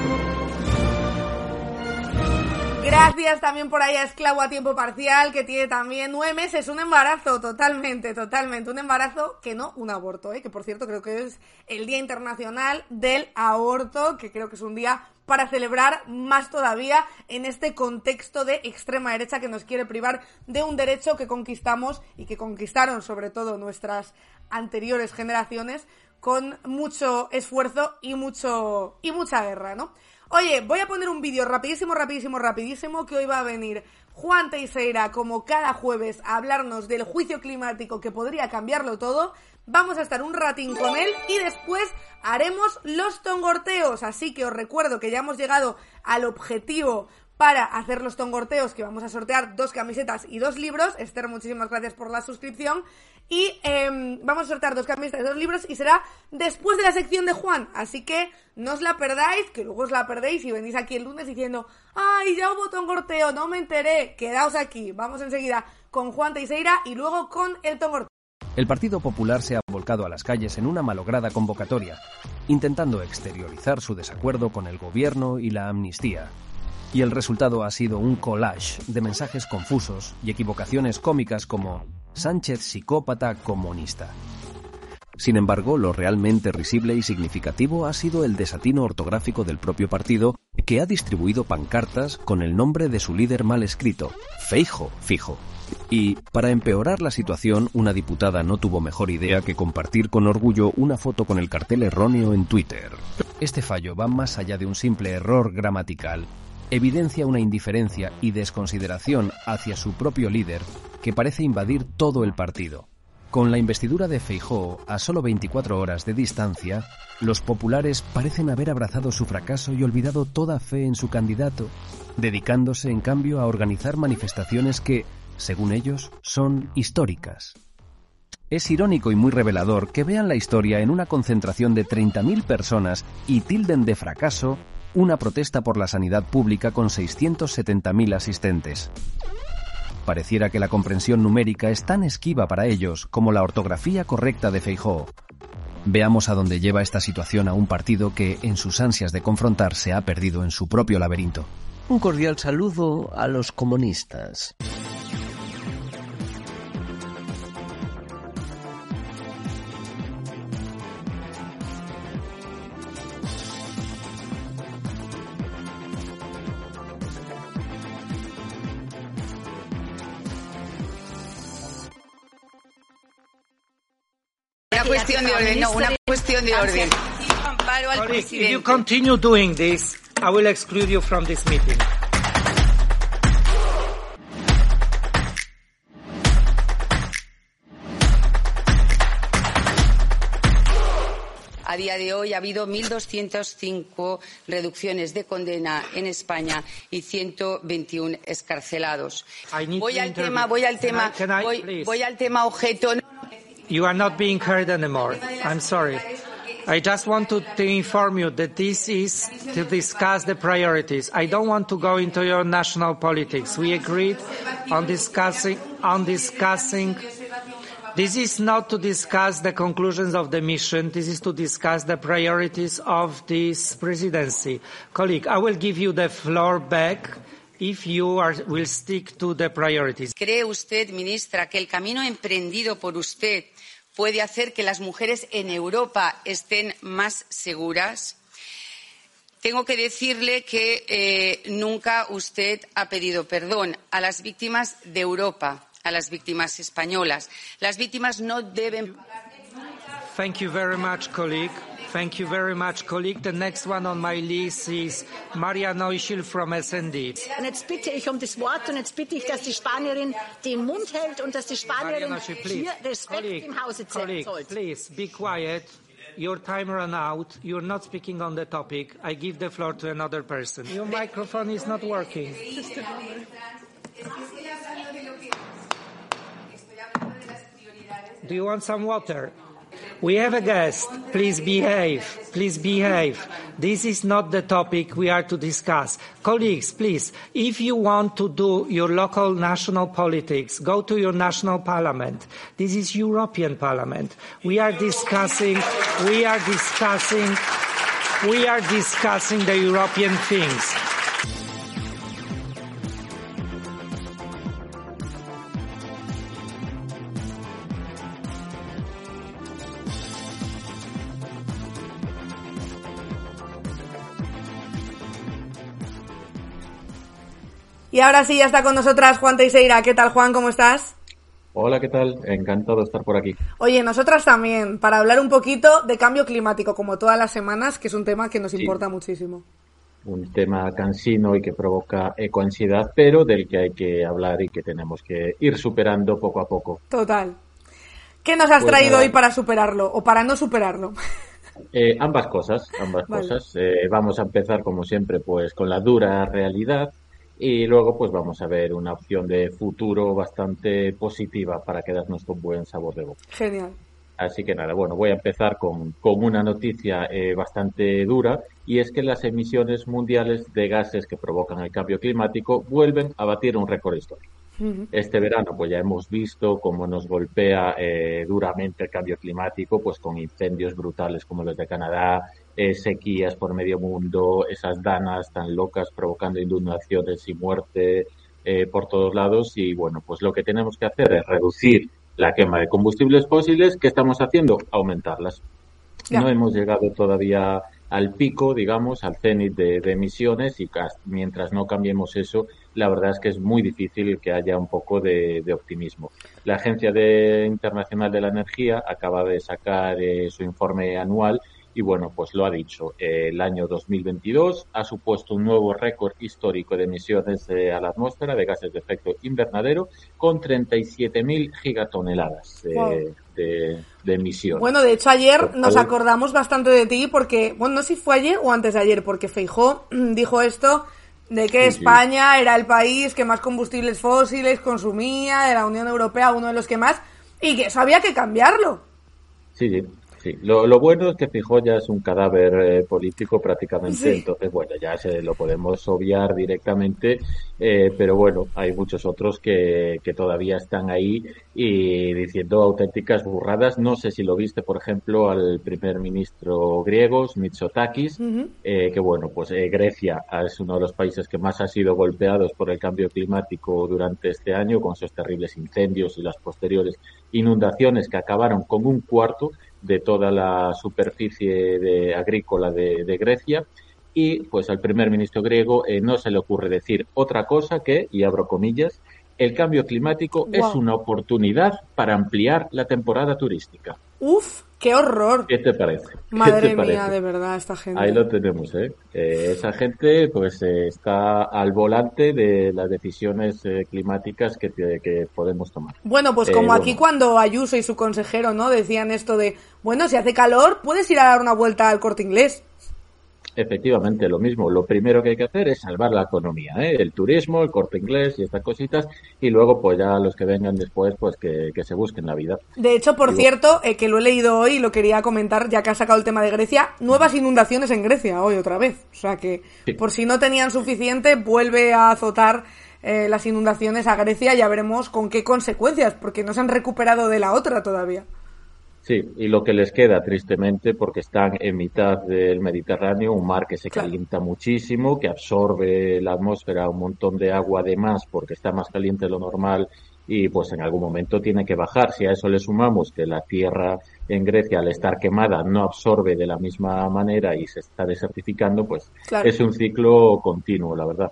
Gracias también por ahí a Esclavo a tiempo parcial, que tiene también nueve meses, un embarazo, totalmente, totalmente, un embarazo que no un aborto, ¿eh? que por cierto creo que es el Día Internacional del Aborto, que creo que es un día para celebrar más todavía en este contexto de extrema derecha que nos quiere privar de un derecho que conquistamos y que conquistaron sobre todo nuestras anteriores generaciones con mucho esfuerzo y mucho y mucha guerra, ¿no? Oye, voy a poner un vídeo rapidísimo, rapidísimo, rapidísimo que hoy va a venir Juan Teixeira como cada jueves a hablarnos del juicio climático que podría cambiarlo todo. Vamos a estar un ratín con él y después haremos los tongorteos. Así que os recuerdo que ya hemos llegado al objetivo para hacer los tongorteos, que vamos a sortear dos camisetas y dos libros. Esther, muchísimas gracias por la suscripción. Y em, vamos a sortear dos camisetas y dos libros y será después de la sección de Juan. Así que no os la perdáis, que luego os la perdéis y venís aquí el lunes diciendo, ay, ya hubo tongorteo, no me enteré. Quedaos aquí. Vamos enseguida con Juan Teixeira y luego con el tongorteo. El Partido Popular se ha volcado a las calles en una malograda convocatoria, intentando exteriorizar su desacuerdo con el gobierno y la amnistía. Y el resultado ha sido un collage de mensajes confusos y equivocaciones cómicas como Sánchez psicópata comunista. Sin embargo, lo realmente risible y significativo ha sido el desatino ortográfico del propio partido, que ha distribuido pancartas con el nombre de su líder mal escrito, Feijo Fijo. Y, para empeorar la situación, una diputada no tuvo mejor idea que compartir con orgullo una foto con el cartel erróneo en Twitter. Este fallo va más allá de un simple error gramatical evidencia una indiferencia y desconsideración hacia su propio líder que parece invadir todo el partido. Con la investidura de Feijóo a solo 24 horas de distancia, los populares parecen haber abrazado su fracaso y olvidado toda fe en su candidato, dedicándose en cambio a organizar manifestaciones que, según ellos, son históricas. Es irónico y muy revelador que vean la historia en una concentración de 30.000 personas y tilden de fracaso una protesta por la sanidad pública con 670.000 asistentes. Pareciera que la comprensión numérica es tan esquiva para ellos como la ortografía correcta de Feijóo. Veamos a dónde lleva esta situación a un partido que, en sus ansias de confrontar, se ha perdido en su propio laberinto. Un cordial saludo a los comunistas. Cuestión de orden, no, una cuestión de orden. Amparo al Colleague, if you presidente. continue doing this, I will exclude you from this meeting. A día de hoy ha habido 1.205 reducciones de condena en España y 121 escarcelados. Voy al tema, voy al Can I- tema, can I, voy, voy al tema objeto. You are not being heard anymore. I'm sorry. I just want to, to inform you that this is to discuss the priorities. I don't want to go into your national politics. We agreed on discussing, on discussing This is not to discuss the conclusions of the mission. This is to discuss the priorities of this presidency. Colleague, I will give you the floor back if you are, will stick to the priorities. ¿Cree usted, ministra, que el camino emprendido por usted puede hacer que las mujeres en Europa estén más seguras? Tengo que decirle que eh, nunca usted ha pedido perdón a las víctimas de Europa, a las víctimas españolas. Las víctimas no deben Thank you very much, colleague. Thank you very much, colleague. The next one on my list is Maria Neuschel from SND. Und jetzt bitte ich um das Wort und jetzt bitte ich, dass die Spanierin den Mund hält und dass die Maria Spanierin Neuschel, please. hier Respekt Colleague, im Hause zeigen colleague, sollte. please be quiet. Your time ran out. You're not speaking on the topic. I give the floor to another person. Your microphone is not working. Do you want some water? We have a guest. Please behave. Please behave. This is not the topic we are to discuss. Colleagues, please, if you want to do your local national politics, go to your national parliament. This is European parliament. We are discussing, we are discussing, we are discussing the European things. Y ahora sí, ya está con nosotras Juan Teixeira. ¿Qué tal, Juan? ¿Cómo estás? Hola, ¿qué tal? Encantado de estar por aquí. Oye, nosotras también, para hablar un poquito de cambio climático, como todas las semanas, que es un tema que nos importa muchísimo. Un tema cansino y que provoca ecoansiedad, pero del que hay que hablar y que tenemos que ir superando poco a poco. Total. ¿Qué nos has Pues traído hoy para superarlo o para no superarlo? Eh, ambas cosas, ambas Vale. cosas. Eh, vamos a empezar, como siempre, pues con la dura realidad y luego, pues vamos a ver una opción de futuro bastante positiva para quedarnos con buen sabor de boca. Genial. Así que nada, bueno, voy a empezar con, con una noticia eh, bastante dura y es que las emisiones mundiales de gases que provocan el cambio climático vuelven a batir un récord histórico. Este verano, pues ya hemos visto cómo nos golpea eh, duramente el cambio climático, pues con incendios brutales como los de Canadá, eh, sequías por medio mundo, esas danas tan locas provocando inundaciones y muerte eh, por todos lados. Y bueno, pues lo que tenemos que hacer es reducir la quema de combustibles fósiles. ¿Qué estamos haciendo? Aumentarlas. No hemos llegado todavía al pico, digamos, al cenit de, de emisiones y mientras no cambiemos eso, la verdad es que es muy difícil que haya un poco de, de optimismo. La Agencia de- Internacional de la Energía acaba de sacar eh, su informe anual y bueno, pues lo ha dicho. Eh, el año 2022 ha supuesto un nuevo récord histórico de emisiones a la atmósfera de gases de efecto invernadero con 37.000 gigatoneladas eh, Wow. de, de emisiones. Bueno, de hecho ayer nos acordamos bastante de ti porque, bueno, no sé si fue ayer o antes de ayer, porque Feijó dijo esto de que Sí, sí. España era el país que más combustibles fósiles consumía de la Unión Europea, uno de los que más, y que eso había que cambiarlo. Sí, sí, sí. Lo, lo bueno es que Fijó ya es un cadáver eh, político prácticamente, Sí. entonces bueno, ya se lo podemos obviar directamente, eh, pero bueno, hay muchos otros que, que todavía están ahí y diciendo auténticas burradas. No sé si lo viste, por ejemplo, al primer ministro griego, Mitsotakis, eh, que bueno, pues eh, Grecia es uno de los países que más ha sido golpeados por el cambio climático durante este año, con esos terribles incendios y las posteriores inundaciones que acabaron con un cuarto de toda la superficie de, agrícola de, Grecia. Y pues al primer ministro griego eh, no se le ocurre decir otra cosa que, y abro comillas, el cambio climático es una oportunidad para ampliar la temporada turística. Uf, qué horror. ¿Qué te parece? ¿Qué Madre te parece? mía, de verdad, esta gente. Ahí lo tenemos, ¿eh? Eh, esa gente pues eh, está al volante de las decisiones eh, climáticas que, que podemos tomar. Bueno, pues como bueno. aquí cuando Ayuso y su consejero, ¿no? Decían esto de, bueno, si hace calor, puedes ir a dar una vuelta al corte inglés. Efectivamente, lo mismo. Lo primero que hay que hacer es salvar la economía, ¿eh? El turismo, el corte inglés y estas cositas. Y luego, pues ya los que vengan después, pues que, que se busquen la vida. De hecho, por cierto, eh, que lo he leído hoy y lo quería comentar, ya que has sacado el tema de Grecia, nuevas inundaciones en Grecia hoy otra vez. O sea que, Sí. por si no tenían suficiente, vuelve a azotar eh, las inundaciones a Grecia. Ya veremos con qué consecuencias, porque no se han recuperado de la otra todavía. Sí, y lo que les queda, tristemente, porque están en mitad del Mediterráneo, un mar que se Claro. calienta muchísimo, que absorbe la atmósfera un montón de agua de más porque está más caliente de lo normal y pues en algún momento tiene que bajar. Si a eso le sumamos que la tierra en Grecia, al estar quemada, no absorbe de la misma manera y se está desertificando, pues Claro. es un ciclo continuo, la verdad.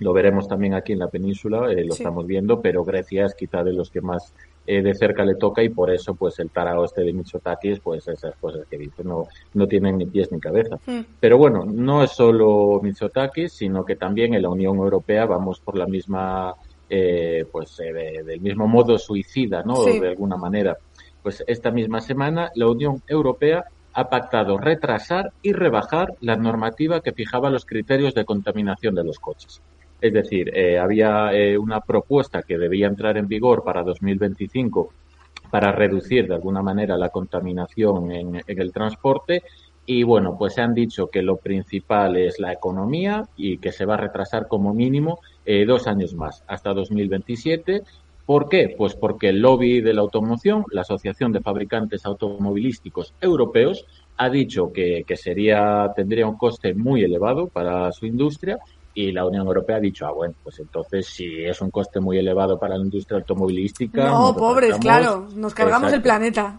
Lo veremos también aquí en la península, eh, lo Sí. estamos viendo, pero Grecia es quizá de los que más eh, de cerca le toca y por eso pues el tarao este de Mitsotakis, pues esas cosas que dice, no, no tienen ni pies ni cabeza. Mm. Pero bueno, no es solo Mitsotakis, sino que también en la Unión Europea vamos por la misma, eh, pues eh, de- del mismo modo suicida, ¿no? Sí. De alguna manera. Pues esta misma semana la Unión Europea ha pactado retrasar y rebajar la normativa que fijaba los criterios de contaminación de los coches. Es decir, eh, había eh, una propuesta que debía entrar en vigor para 2025 para reducir de alguna manera la contaminación en, el transporte y bueno, pues se han dicho que lo principal es la economía y que se va a retrasar como mínimo eh, dos años más, hasta 2027. ¿Por qué? Pues porque el lobby de la automoción, la Asociación de Fabricantes Automovilísticos Europeos, ha dicho que, que sería, tendría un coste muy elevado para su industria y la Unión Europea ha dicho, ah, bueno, pues entonces si es un coste muy elevado para la industria automovilística. No, pobres, claro. Nos cargamos el planeta.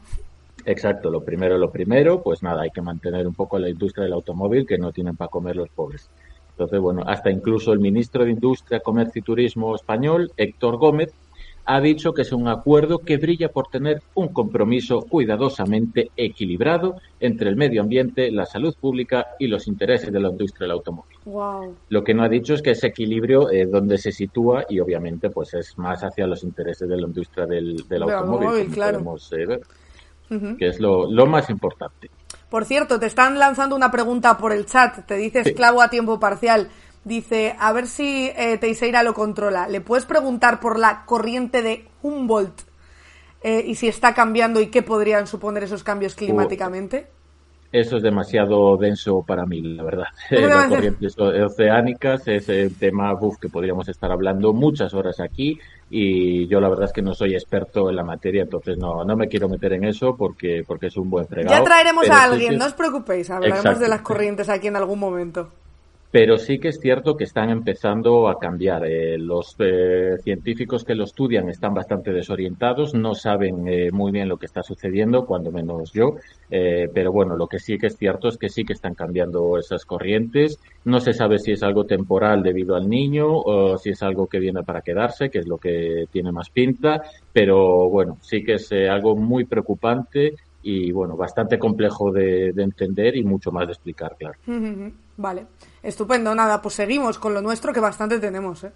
Exacto, lo primero, lo primero, pues nada, hay que mantener un poco la industria del automóvil que no tienen para comer los pobres. Entonces, bueno, hasta incluso el ministro de Industria, Comercio y Turismo español, Héctor Gómez, ha dicho que es un acuerdo que brilla por tener un compromiso cuidadosamente equilibrado entre el medio ambiente, la salud pública y los intereses de la industria del automóvil. Wow. Lo que no ha dicho es que ese equilibrio eh, donde se sitúa y obviamente pues es más hacia los intereses de la industria del, automóvil, automóvil, como claro. podemos eh, ver, que es lo, lo más importante. Por cierto, te están lanzando una pregunta por el chat. Te dice Sí. esclavo a tiempo parcial. Dice, a ver si eh, Teixeira lo controla. ¿Le puedes preguntar por la corriente de Humboldt eh, y si está cambiando y qué podrían suponer esos cambios climáticamente? Eso es demasiado denso para mí, la verdad. Las demasiado- corrientes oceánicas es un tema uf, que podríamos estar hablando muchas horas aquí y yo la verdad es que no soy experto en la materia, entonces no, no me quiero meter en eso porque, porque es un buen fregado. Ya traeremos a alguien, no os preocupéis, hablaremos Exacto. de las corrientes aquí en algún momento. Pero sí que es cierto que están empezando a cambiar. Eh, los eh, científicos que lo estudian están bastante desorientados, no saben eh, muy bien lo que está sucediendo, cuando menos yo. Eh, pero bueno, lo que sí que es cierto es que sí que están cambiando esas corrientes. No se sabe si es algo temporal debido al niño o si es algo que viene para quedarse, que es lo que tiene más pinta. Pero bueno, sí que es eh, algo muy preocupante y bueno, bastante complejo de, de entender y mucho más de explicar, claro. Vale, estupendo. Nada, pues seguimos con lo nuestro que bastante tenemos, ¿eh?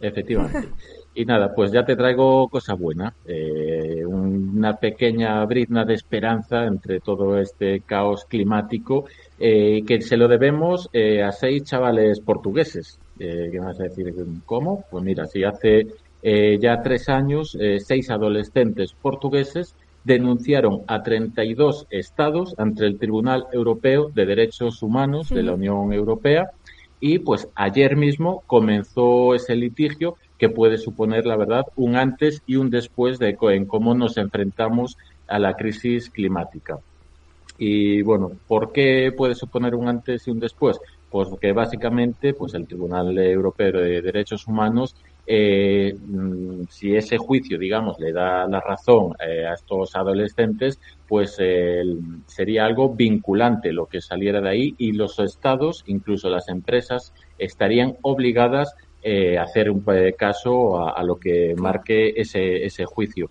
Efectivamente. Y nada, pues ya te traigo cosa buena, eh, una pequeña brizna de esperanza entre todo este caos climático eh, que se lo debemos eh, a seis chavales portugueses. Eh, ¿Qué vas a decir? ¿Cómo? Pues mira, si hace eh, ya tres años, eh, seis adolescentes portugueses denunciaron a 32 estados ante el Tribunal Europeo de Derechos Humanos de la Unión Europea y pues ayer mismo comenzó ese litigio que puede suponer, la verdad, un antes y un después de en cómo nos enfrentamos a la crisis climática. Y bueno, ¿por qué puede suponer un antes y un después? Pues que básicamente, pues el Tribunal Europeo de Derechos Humanos, eh, mm, si ese juicio, digamos, le da la razón eh, a estos adolescentes, pues eh, sería algo vinculante lo que saliera de ahí y los estados, incluso las empresas, estarían obligadas eh, a hacer un caso a, a lo que marque ese, ese juicio.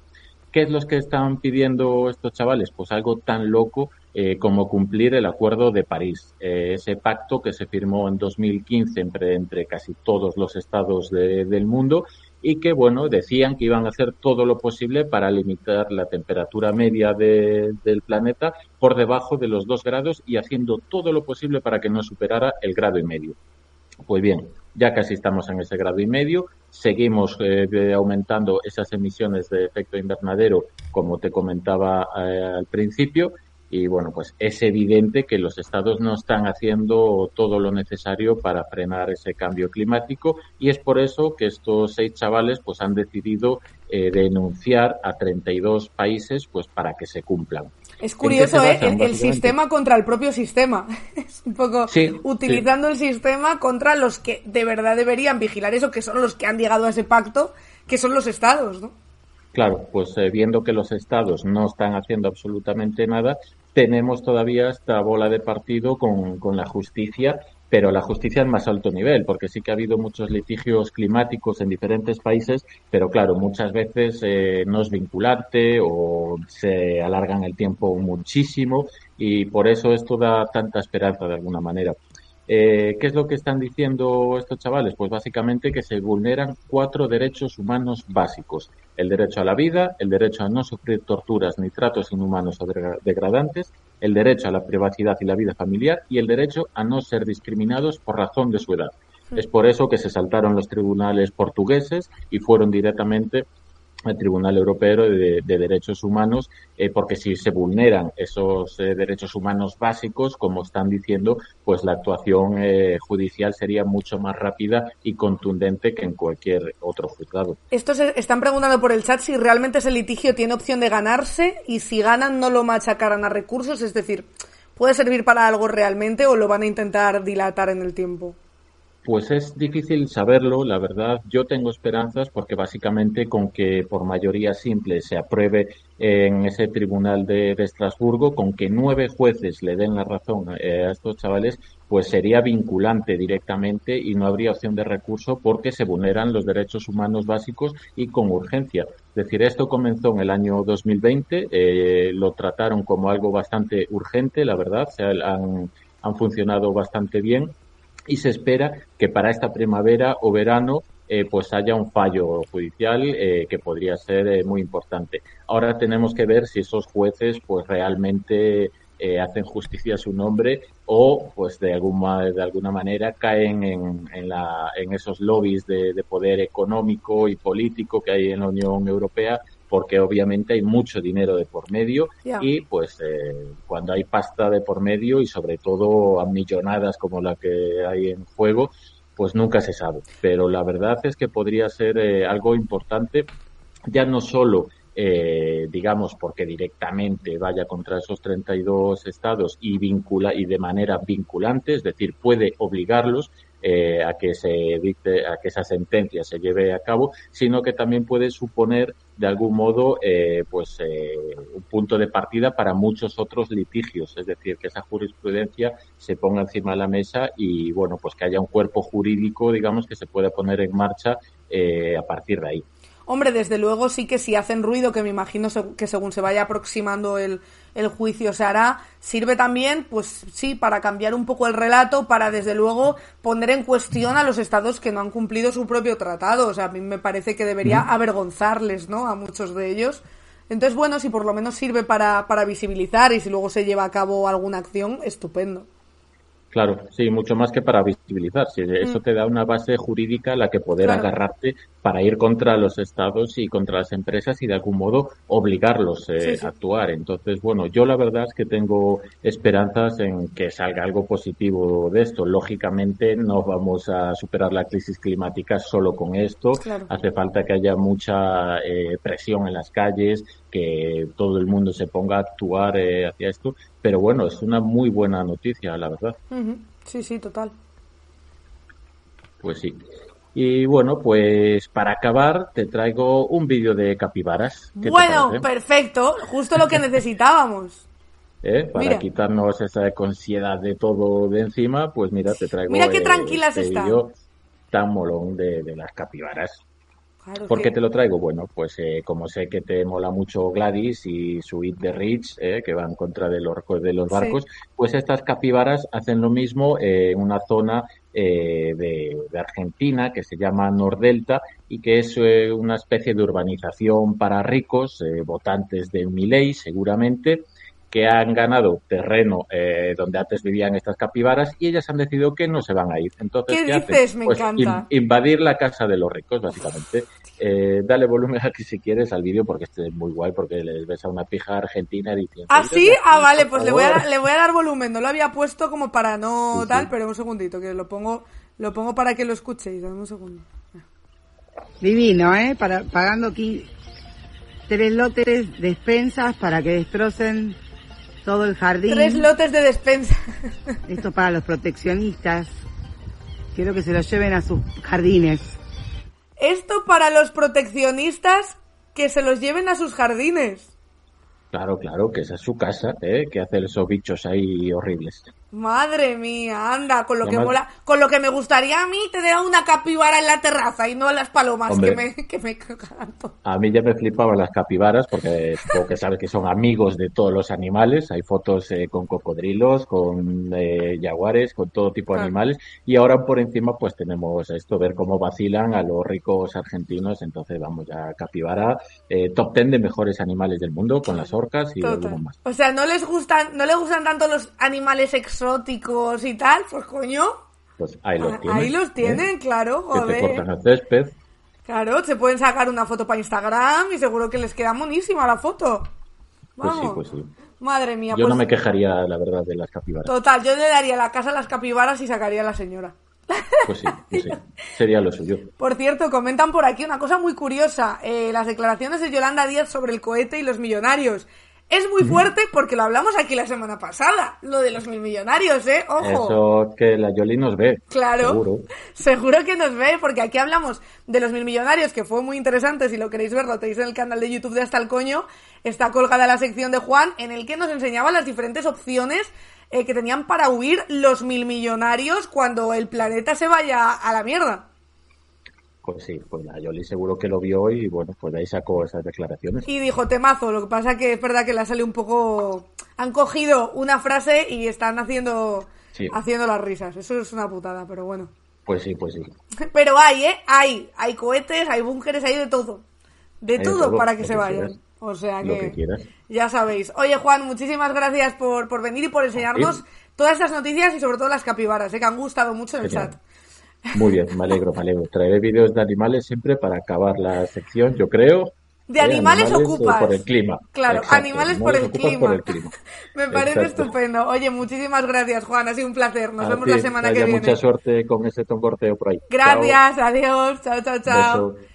¿Qué es lo que están pidiendo estos chavales? Pues algo tan loco eh, como cumplir el Acuerdo de París, eh, ese pacto que se firmó en 2015 entre, entre casi todos los estados de- del mundo y que, bueno, decían que iban a hacer todo lo posible para limitar la temperatura media de- del planeta por debajo de los dos grados y haciendo todo lo posible para que no superara el grado y medio. Pues bien, ya casi estamos en ese grado y medio, seguimos eh, aumentando esas emisiones de efecto invernadero, como te comentaba eh, al principio, y bueno, pues es evidente que los estados no están haciendo todo lo necesario para frenar ese cambio climático y es por eso que estos seis chavales pues han decidido eh, denunciar a 32 países pues para que se cumplan. Es ¿En qué curioso, ¿eh? basan, El, sistema contra el propio sistema. Es un poco Sí, utilizando el sistema contra los que de verdad deberían vigilar eso, que son los que han llegado a ese pacto, que son los estados, ¿no? Claro, pues eh, viendo que los estados no están haciendo absolutamente nada, tenemos todavía esta bola de partido con, la justicia, pero la justicia en más alto nivel, porque sí que ha habido muchos litigios climáticos en diferentes países, pero claro, muchas veces eh, no es vinculante o se alargan el tiempo muchísimo y por eso esto da tanta esperanza de alguna manera. Eh, ¿Qué es lo que están diciendo estos chavales? Pues básicamente que se vulneran cuatro derechos humanos básicos. El derecho a la vida, el derecho a no sufrir torturas ni tratos inhumanos o degra- degradantes, el derecho a la privacidad y la vida familiar y el derecho a no ser discriminados por razón de su edad. Es por eso que se saltaron los tribunales portugueses y fueron directamente al Tribunal Europeo de, de Derechos Humanos, eh, porque si se vulneran esos eh, derechos humanos básicos, como están diciendo, pues la actuación eh, judicial sería mucho más rápida y contundente que en cualquier otro juzgado. Estos están preguntando por el chat si realmente ese litigio tiene opción de ganarse y si ganan no lo machacarán a recursos, es decir, ¿puede servir para algo realmente o lo van a intentar dilatar en el tiempo? Pues es difícil saberlo, la verdad. Yo tengo esperanzas porque básicamente con que por mayoría simple se apruebe en ese tribunal de, Estrasburgo, con que nueve jueces le den la razón eh, a estos chavales, pues sería vinculante directamente y no habría opción de recurso porque se vulneran los derechos humanos básicos y con urgencia. Es decir, esto comenzó en el año 2020, eh, lo trataron como algo bastante urgente, la verdad, se han funcionado bastante bien y se espera que para esta primavera o verano eh, pues haya un fallo judicial eh, que podría ser eh, muy importante. Ahora tenemos que ver si esos jueces pues realmente hacen justicia a su nombre o pues de alguna de alguna manera caen en, en, la, en esos lobbies de poder económico y político que hay en la Unión Europea porque obviamente hay mucho dinero de por medio y pues eh, cuando hay pasta de por medio y sobre todo a millonadas como la que hay en juego, pues nunca se sabe. Pero la verdad es que podría ser eh, algo importante, ya no solo eh, digamos, porque directamente vaya contra esos 32 estados y vincula y de manera vinculante, es decir, puede obligarlos eh, a que se dicte, a que esa sentencia se lleve a cabo, sino que también puede suponer de algún modo eh, pues eh, un punto de partida para muchos otros litigios, es decir, que esa jurisprudencia se ponga encima de la mesa y bueno, pues que haya un cuerpo jurídico, digamos, que se pueda poner en marcha eh, a partir de ahí. Hombre, desde luego sí que si hacen ruido, que me imagino que según se vaya aproximando el, el juicio se hará, sirve también, pues sí, para cambiar un poco el relato, para desde luego poner en cuestión a los estados que no han cumplido su propio tratado. O sea, a mí me parece que debería avergonzarles, ¿no? A muchos de ellos. Entonces, bueno, si por lo menos sirve para, para visibilizar y si luego se lleva a cabo alguna acción, estupendo. Claro, sí, mucho más que para visibilizar. Sí, eso te da una base jurídica a la que poder Claro. agarrarte para ir contra los estados y contra las empresas y de algún modo obligarlos eh, Sí, sí. a actuar. Entonces, bueno, yo la verdad es que tengo esperanzas en que salga algo positivo de esto. Lógicamente, no vamos a superar la crisis climática solo con esto. Claro. Hace falta que haya mucha eh, presión en las calles, que todo el mundo se ponga a actuar eh, hacia esto. Pero bueno, es una muy buena noticia, la verdad. Sí, sí, total. Pues sí. Y bueno, pues para acabar te traigo un vídeo de capibaras. ¿Qué te Bueno, perfecto, justo lo que necesitábamos. ¿Eh? Para mira. quitarnos esa ansiedad de todo de encima, pues mira, te traigo Mira qué eh, tranquilas este están. tan molón de, de las capibaras. Claro ¿Por que- qué te lo traigo? Bueno, pues eh, como sé que te mola mucho Gladys y su Eat the Rich, eh, que va en contra de los, de los Sí. barcos, pues estas capibaras hacen lo mismo eh, en una zona eh, de, de Argentina que se llama Nordelta y que es eh, una especie de urbanización para ricos, eh, votantes de Milei seguramente, que han ganado terreno eh, donde antes vivían estas capibaras y ellas han decidido que no se van a ir. Entonces, ¿Qué dices? Me Pues encanta. in- invadir la casa de los ricos, básicamente. Eh, dale volumen aquí si quieres al vídeo porque este es muy guay porque les ves a una pija argentina diciendo... ¿Ah, sí? Ah, vale, pues le voy, a, dar- le voy a dar volumen. No lo había puesto como para no Sí, sí. tal, pero un segundito, que lo pongo, lo pongo para que lo escuchéis. Dame un segundo. Divino, ¿eh? Para, pagando aquí tres lotes de despensas para que destrocen todo el jardín. Tres lotes de despensa. Esto para los proteccionistas. Quiero que se lo lleven a sus jardines. Esto para los proteccionistas que se los lleven a sus jardines. Claro, claro, que esa es su casa, ¿eh? que hace esos bichos ahí horribles. Madre mía, anda, con lo que mola, con lo que me gustaría a mí tener una capibara en la terraza y no a las palomas Hombre. que me, que me todo. A mí ya me flipaban las capibaras porque supongo que sabes que son amigos de todos los animales. Hay fotos eh, con cocodrilos, con eh, jaguares, con todo tipo de animales. Y ahora por encima pues tenemos esto, ver cómo vacilan a los ricos argentinos. Entonces vamos ya capibara, eh, top ten de mejores animales del mundo con las orcas y algunos más. O sea, no les gustan, no les gustan tanto los animales exóticos y tal, pues coño, Pues ahí los ah, tienen. ahí los ¿eh? tienen, claro, Que te joder. cortan el césped. Claro, se pueden sacar una foto para Instagram y seguro que les queda monísima la foto. Pues sí, pues sí. Madre mía, Yo pues no me quejaría, la verdad, de las capibaras. total, yo le daría la casa a las capibaras y sacaría a la señora. Pues sí, pues sí. Sería lo suyo. Por cierto, comentan por aquí una cosa muy curiosa, eh, las declaraciones de Yolanda Díaz sobre el cohete y los millonarios. Es muy fuerte porque lo hablamos aquí la semana pasada, lo de los mil millonarios, ¿eh? Ojo. Eso que la Yoli nos ve. Claro. Seguro. Seguro que nos ve, porque aquí hablamos de los mil millonarios, que fue muy interesante. Si lo queréis ver, lo tenéis en el canal de YouTube de Hasta el Coño. Está colgada la sección de Juan, en el que nos enseñaba las diferentes opciones eh, que tenían para huir los mil millonarios cuando el planeta se vaya a la mierda. Pues sí, pues la Yoli seguro que lo vio y bueno, pues de ahí sacó esas declaraciones. Y dijo, temazo. Lo que pasa que es verdad que le sale un poco. Han cogido una frase y están haciendo, Sí. haciendo las risas. Eso es una putada, pero bueno. Pues sí, pues sí. Pero hay, ¿eh? Hay. Hay cohetes, hay búnkeres, hay de todo. De todo, para que lo se que vayan. quieras. O sea Lo que, que quieras. ya sabéis. Oye, Juan, muchísimas gracias por, por venir y por enseñarnos Sí. todas estas noticias y sobre todo las capibaras, ¿eh? que han gustado mucho en el Genial. chat. Muy bien, me alegro, me alegro. Traeré vídeos de animales siempre para acabar la sección, yo creo. De ¿eh? animales ocupas. Por el clima. Claro, Exacto, animales por el clima. por el clima. Me parece Exacto. estupendo. Oye, muchísimas gracias, Juan. Ha sido un placer. Nos A vemos ti, la semana que viene. mucha suerte con ese tongorteo por ahí. Gracias, adiós. Chao, chao, Chao. chao. Beso.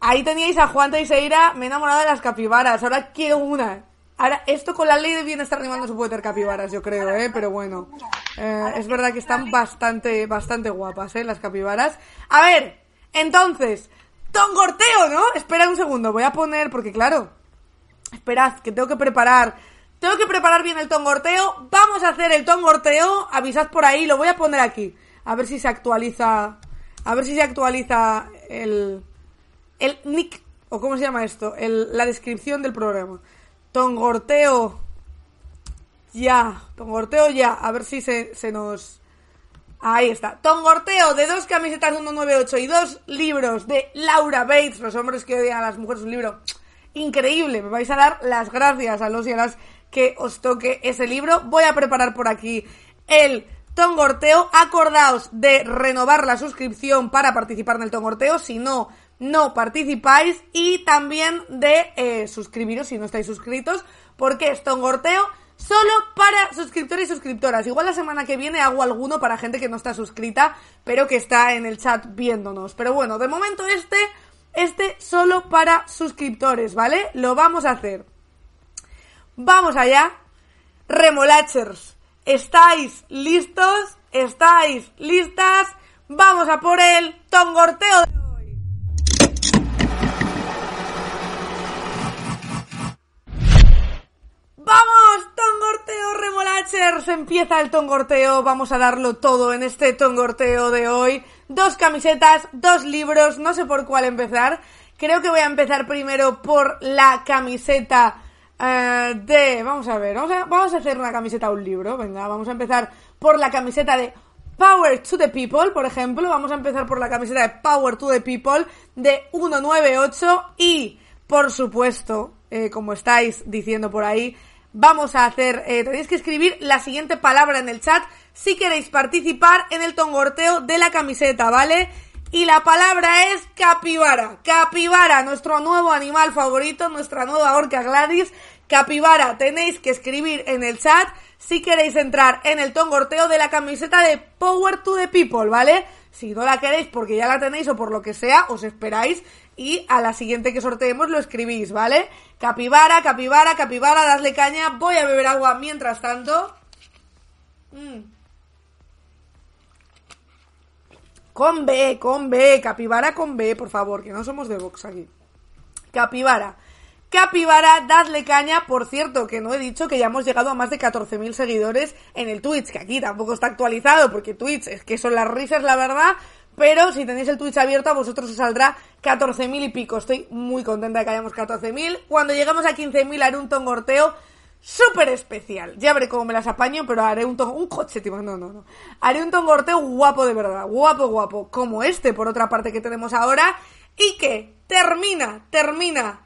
Ahí teníais a Juan Teixeira, me he enamorado de las capibaras, ahora quiero una. Ahora, esto con la ley de bienestar animal no se puede tener capibaras, yo creo, ¿eh? Pero bueno, eh, es verdad que están bastante, bastante guapas, ¿eh? Las capibaras. A ver, entonces, tongorteo, ¿no? Espera un segundo, voy a poner, porque claro, esperad, que tengo que preparar, tengo que preparar bien el tongorteo, vamos a hacer el tongorteo, avisad por ahí, lo voy a poner aquí, a ver si se actualiza, a ver si se actualiza el el nick, o cómo se llama esto, el, la descripción del programa. Tongorteo ya, tongorteo ya, a ver si se, se nos... Ahí está. Tongorteo de dos camisetas 198 y dos libros de Laura Bates, los hombres que odian a las mujeres, un libro increíble. Me vais a dar las gracias a los y a las que os toque ese libro. Voy a preparar por aquí el Tongorteo. Acordaos de renovar la suscripción para participar en el Tongorteo. Si no, no participáis. Y también de eh, suscribiros si no estáis suscritos. Porque es Tongorteo solo para suscriptores y suscriptoras. Igual la semana que viene hago alguno para gente que no está suscrita, pero que está en el chat viéndonos. Pero bueno, de momento este, este solo para suscriptores, ¿vale? Lo vamos a hacer. Vamos allá. Remolachers, ¿estáis listos? ¿Estáis listas? Vamos a por el tongorteo de hoy. ¡Vamos! Tongorteo Remolachers. Empieza el tongorteo. Vamos a darlo todo en este tongorteo de hoy. Dos camisetas, dos libros. No sé por cuál empezar. Creo que voy a empezar primero por la camiseta eh, de... Vamos a ver. Vamos a, vamos a hacer una camiseta un libro. Venga, vamos a empezar por la camiseta de Power to the People, por ejemplo. Vamos a empezar por la camiseta de Power to the People de 198 y, por supuesto, eh, como estáis diciendo por ahí, vamos a hacer, eh, tenéis que escribir la siguiente palabra en el chat si queréis participar en el tongorteo de la camiseta, ¿vale? Y la palabra es capibara. Capibara, nuestro nuevo animal favorito, nuestra nueva orca Gladys. Capibara, tenéis que escribir en el chat si queréis entrar en el tongorteo de la camiseta de Power to the People, ¿vale? Si no la queréis porque ya la tenéis o por lo que sea, os esperáis y a la siguiente que sorteemos lo escribís, ¿vale? Capibara, capibara, capibara, dadle caña. Voy a beber agua mientras tanto. Mm. Con B, con B, capibara con B, por favor, que no somos de Vox aquí. Capibara. Capibara, dadle caña. Por cierto, que no he dicho que ya hemos llegado a más de 14.000 seguidores en el Twitch, que aquí tampoco está actualizado, porque Twitch es que son las risas, la verdad. Pero si tenéis el Twitch abierto, a vosotros os saldrá 14.000 y pico. Estoy muy contenta de que hayamos 14.000. Cuando lleguemos a 15.000 haré un tongorteo súper especial. Ya veré cómo me las apaño, pero haré un. Un coche, tío. No, no, no. Haré un tongorteo guapo de verdad. Guapo, guapo. Como este, por otra parte, que tenemos ahora. Y que termina, termina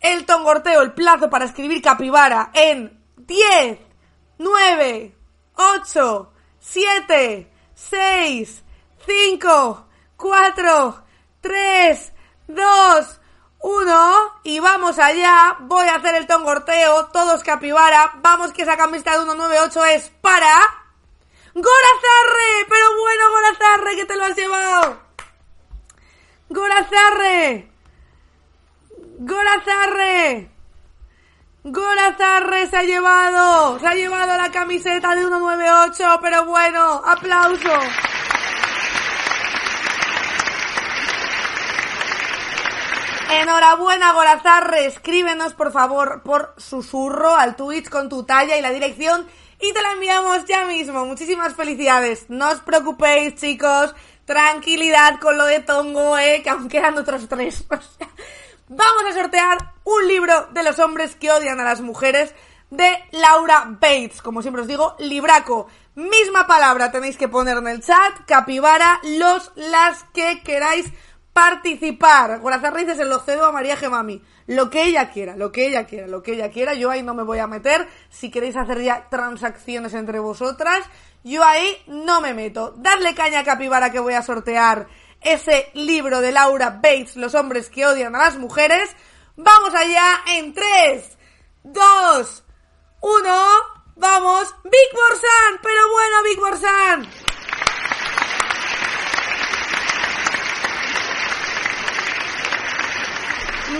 el tongorteo, el plazo para escribir capibara en 10, 9, 8, 7, 6, 5, 4, 3, 2, 1 y vamos allá. Voy a hacer el tongorteo, todos capibara. Vamos que esa camiseta de 198 es para Gorazarre, pero bueno Gorazarre que te lo has llevado. Gorazarre. Gorazarre. Gorazarre se ha llevado, se ha llevado la camiseta de 198, pero bueno, aplauso. Enhorabuena, Gorazarre. Escríbenos, por favor, por susurro al Twitch con tu talla y la dirección y te la enviamos ya mismo. Muchísimas felicidades. No os preocupéis, chicos. Tranquilidad con lo de Tongo, eh, que aún quedan otros tres. Vamos a sortear un libro de los hombres que odian a las mujeres de Laura Bates. Como siempre os digo, libraco. Misma palabra tenéis que poner en el chat. Capibara, los, las que queráis participar. Gorazarre se lo cedo a María Gemami. Lo que ella quiera, lo que ella quiera, lo que ella quiera. Yo ahí no me voy a meter. Si queréis hacer ya transacciones entre vosotras, yo ahí no me meto. Dadle caña a Capibara que voy a sortear ese libro de Laura Bates, Los hombres que odian a las mujeres. Vamos allá en 3, 2, 1. Vamos, Big Borsan, pero bueno, Big Borsan.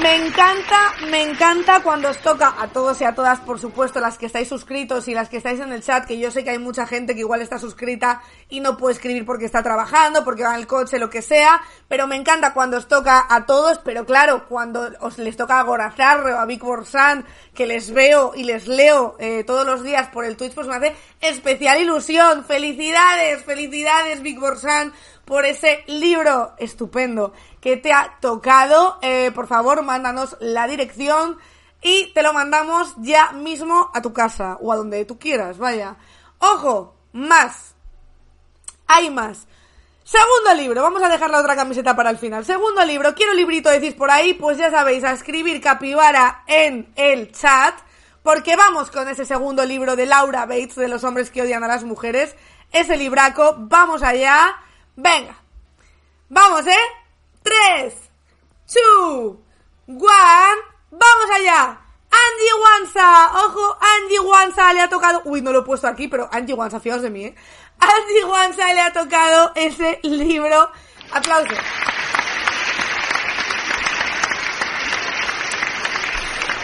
Me encanta, me encanta cuando os toca a todos y a todas, por supuesto, las que estáis suscritos y las que estáis en el chat, que yo sé que hay mucha gente que igual está suscrita y no puede escribir porque está trabajando, porque va en el coche, lo que sea, pero me encanta cuando os toca a todos, pero claro, cuando os les toca a Gorazarre o a Big Borsan, que les veo y les leo eh, todos los días por el Twitch, pues me hace especial ilusión. Felicidades, felicidades, Big Borsan, por ese libro estupendo que te ha tocado. Eh, por favor, mándanos la dirección y te lo mandamos ya mismo a tu casa o a donde tú quieras, vaya. Ojo, más. Hay más. Segundo libro, vamos a dejar la otra camiseta para el final. Segundo libro, quiero librito, decís por ahí, pues ya sabéis, a escribir capibara en el chat, porque vamos con ese segundo libro de Laura Bates, de los hombres que odian a las mujeres. Ese libraco, vamos allá. Venga, vamos, ¿eh? 3, 2, 1, vamos allá. Angie Wansa, ojo, Angie Wansa le ha tocado, uy, no lo he puesto aquí, pero Angie Wansa, fiaos de mí, ¿eh? Angie Wansa le ha tocado ese libro. Aplausos.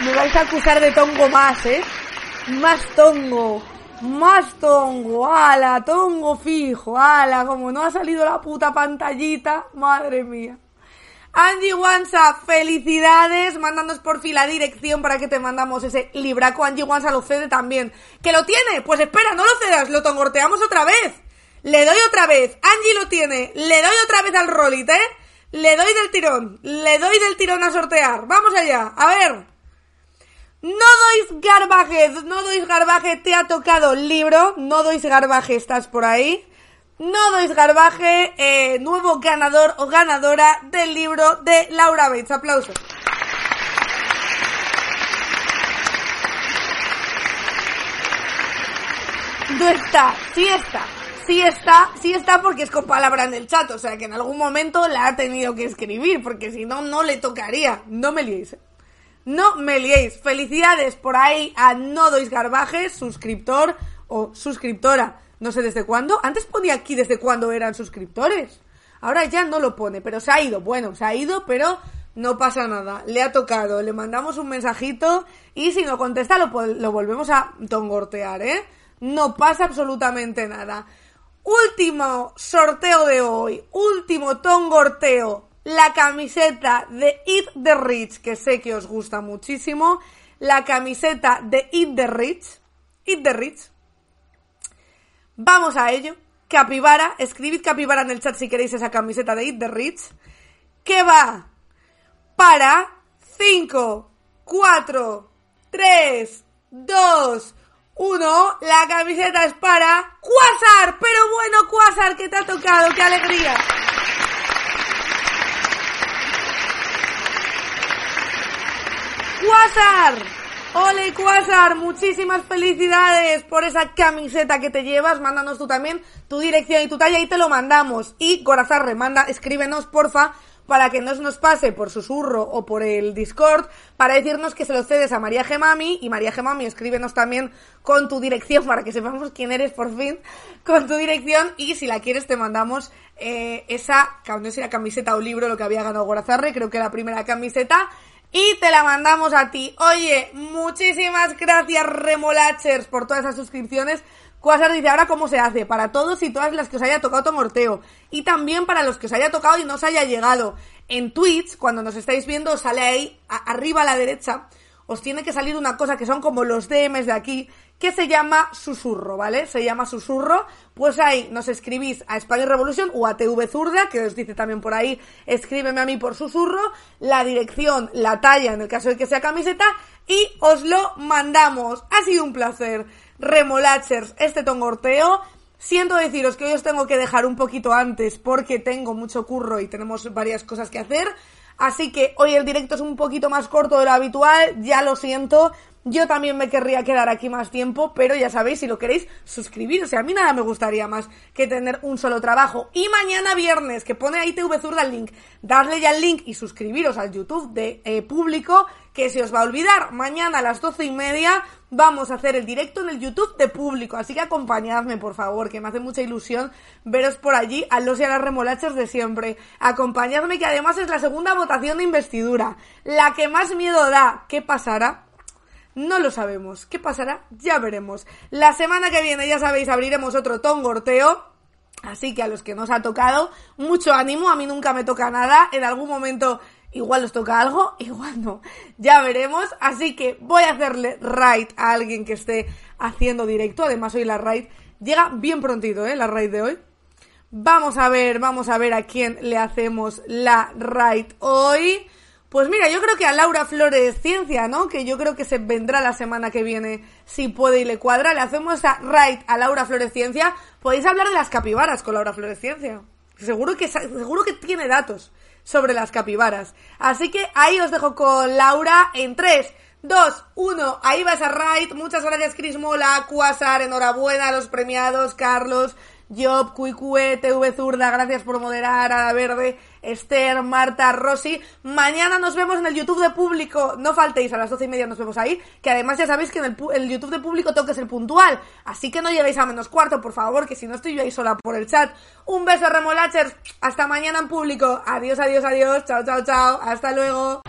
Me vais a acusar de tongo más, ¿eh? Más tongo. Más tongo. Ala, tongo fijo. Ala, como no ha salido la puta pantallita. Madre mía. Angie Wansa, felicidades. Mándanos por fin la dirección para que te mandamos ese libraco. Angie Wansa lo cede también. ¿Que lo tiene? Pues espera, no lo cedas, lo tongorteamos otra vez. Le doy otra vez. Angie lo tiene. Le doy otra vez al rolit, ¿eh? Le doy del tirón. Le doy del tirón a sortear. Vamos allá. A ver. No dois garbaje. No dois garbaje. Te ha tocado libro. No dois garbaje. Estás por ahí. No dois garbaje. Eh, nuevo ganador o ganadora del libro de Laura Bates. Aplausos. No está. Sí está sí está, sí está porque es con palabra en el chat, o sea que en algún momento la ha tenido que escribir, porque si no, no le tocaría. No me liéis. No me liéis. Felicidades por ahí a No Dois Garbajes, suscriptor o suscriptora. No sé desde cuándo. Antes ponía aquí desde cuándo eran suscriptores. Ahora ya no lo pone, pero se ha ido. Bueno, se ha ido, pero no pasa nada. Le ha tocado. Le mandamos un mensajito y si no contesta lo, lo volvemos a tongortear, ¿eh? No pasa absolutamente nada. Último sorteo de hoy, último tongorteo, la camiseta de Eat the Rich, que sé que os gusta muchísimo, la camiseta de Eat the Rich, Eat the Rich. Vamos a ello. Capibara, escribid capibara en el chat si queréis esa camiseta de Eat the Rich, que va para 5, 4, 3, 2, uno, la camiseta es para Quasar, pero bueno, Quasar, que te ha tocado, qué alegría. Quasar, ole Quasar, muchísimas felicidades por esa camiseta que te llevas, mándanos tú también tu dirección y tu talla y te lo mandamos. Y Corazar, remanda, escríbenos porfa para que no nos pase por susurro o por el Discord para decirnos que se lo cedes a María Gemami. Y María Gemami escríbenos también con tu dirección para que sepamos quién eres por fin con tu dirección. Y si la quieres te mandamos eh, esa, no sé la camiseta o libro lo que había ganado Gorazarre, creo que la primera camiseta y te la mandamos a ti. Oye, muchísimas gracias Remolachers por todas esas suscripciones. Quasar dice, ahora cómo se hace, para todos y todas las que os haya tocado Tomorteo. Y también para los que os haya tocado y no os haya llegado. En Twitch, cuando nos estáis viendo, sale ahí, arriba a la derecha, os tiene que salir una cosa que son como los DMs de aquí, que se llama susurro, ¿vale? Se llama susurro. Pues ahí nos escribís a Spanish Revolution o a TV Zurda, que os dice también por ahí, escríbeme a mí por susurro, la dirección, la talla, en el caso de que sea camiseta, y os lo mandamos. Ha sido un placer remolachers este tongorteo. Siento deciros que hoy os tengo que dejar un poquito antes porque tengo mucho curro y tenemos varias cosas que hacer. Así que hoy el directo es un poquito más corto de lo habitual, ya lo siento. Yo también me querría quedar aquí más tiempo, pero ya sabéis, si lo queréis, suscribiros. a mí nada me gustaría más que tener un solo trabajo. Y mañana viernes, que pone ahí TV Zurda el link, darle ya el link y suscribiros al YouTube de eh, público, que se os va a olvidar. Mañana a las doce y media vamos a hacer el directo en el YouTube de público. Así que acompañadme, por favor, que me hace mucha ilusión veros por allí a los y a las remolachas de siempre. Acompañadme, que además es la segunda votación de investidura. La que más miedo da. ¿Qué pasará? No lo sabemos. ¿Qué pasará? Ya veremos. La semana que viene, ya sabéis, abriremos otro tongorteo. Así que a los que nos ha tocado, mucho ánimo. A mí nunca me toca nada. En algún momento Igual os toca algo, igual no. Ya veremos. Así que voy a hacerle raid a alguien que esté haciendo directo. Además, hoy la raid llega bien prontito, ¿eh? La raid de hoy. Vamos a ver, vamos a ver a quién le hacemos la right hoy. Pues mira, yo creo que a Laura Flores Ciencia, ¿no? Que yo creo que se vendrá la semana que viene, si puede y le cuadra. Le hacemos a right a Laura Flores Ciencia. Podéis hablar de las capibaras con Laura Flores Ciencia. Seguro que, seguro que tiene datos sobre las capibaras. Así que ahí os dejo con Laura en 3, 2, 1. Ahí vas a right. Muchas gracias, Cris Mola, Quasar. Enhorabuena a los premiados, Carlos. Job, Cuicue, TV Zurda, gracias por moderar, Ada Verde, Esther, Marta, Rosy. Mañana nos vemos en el YouTube de público. No faltéis, a las doce y media nos vemos ahí. Que además ya sabéis que en el, YouTube de público tengo que ser puntual. Así que no lleguéis a menos cuarto, por favor, que si no estoy yo ahí sola por el chat. Un beso, remolachers. Hasta mañana en público. Adiós, adiós, adiós. Chao, chao, chao. Hasta luego.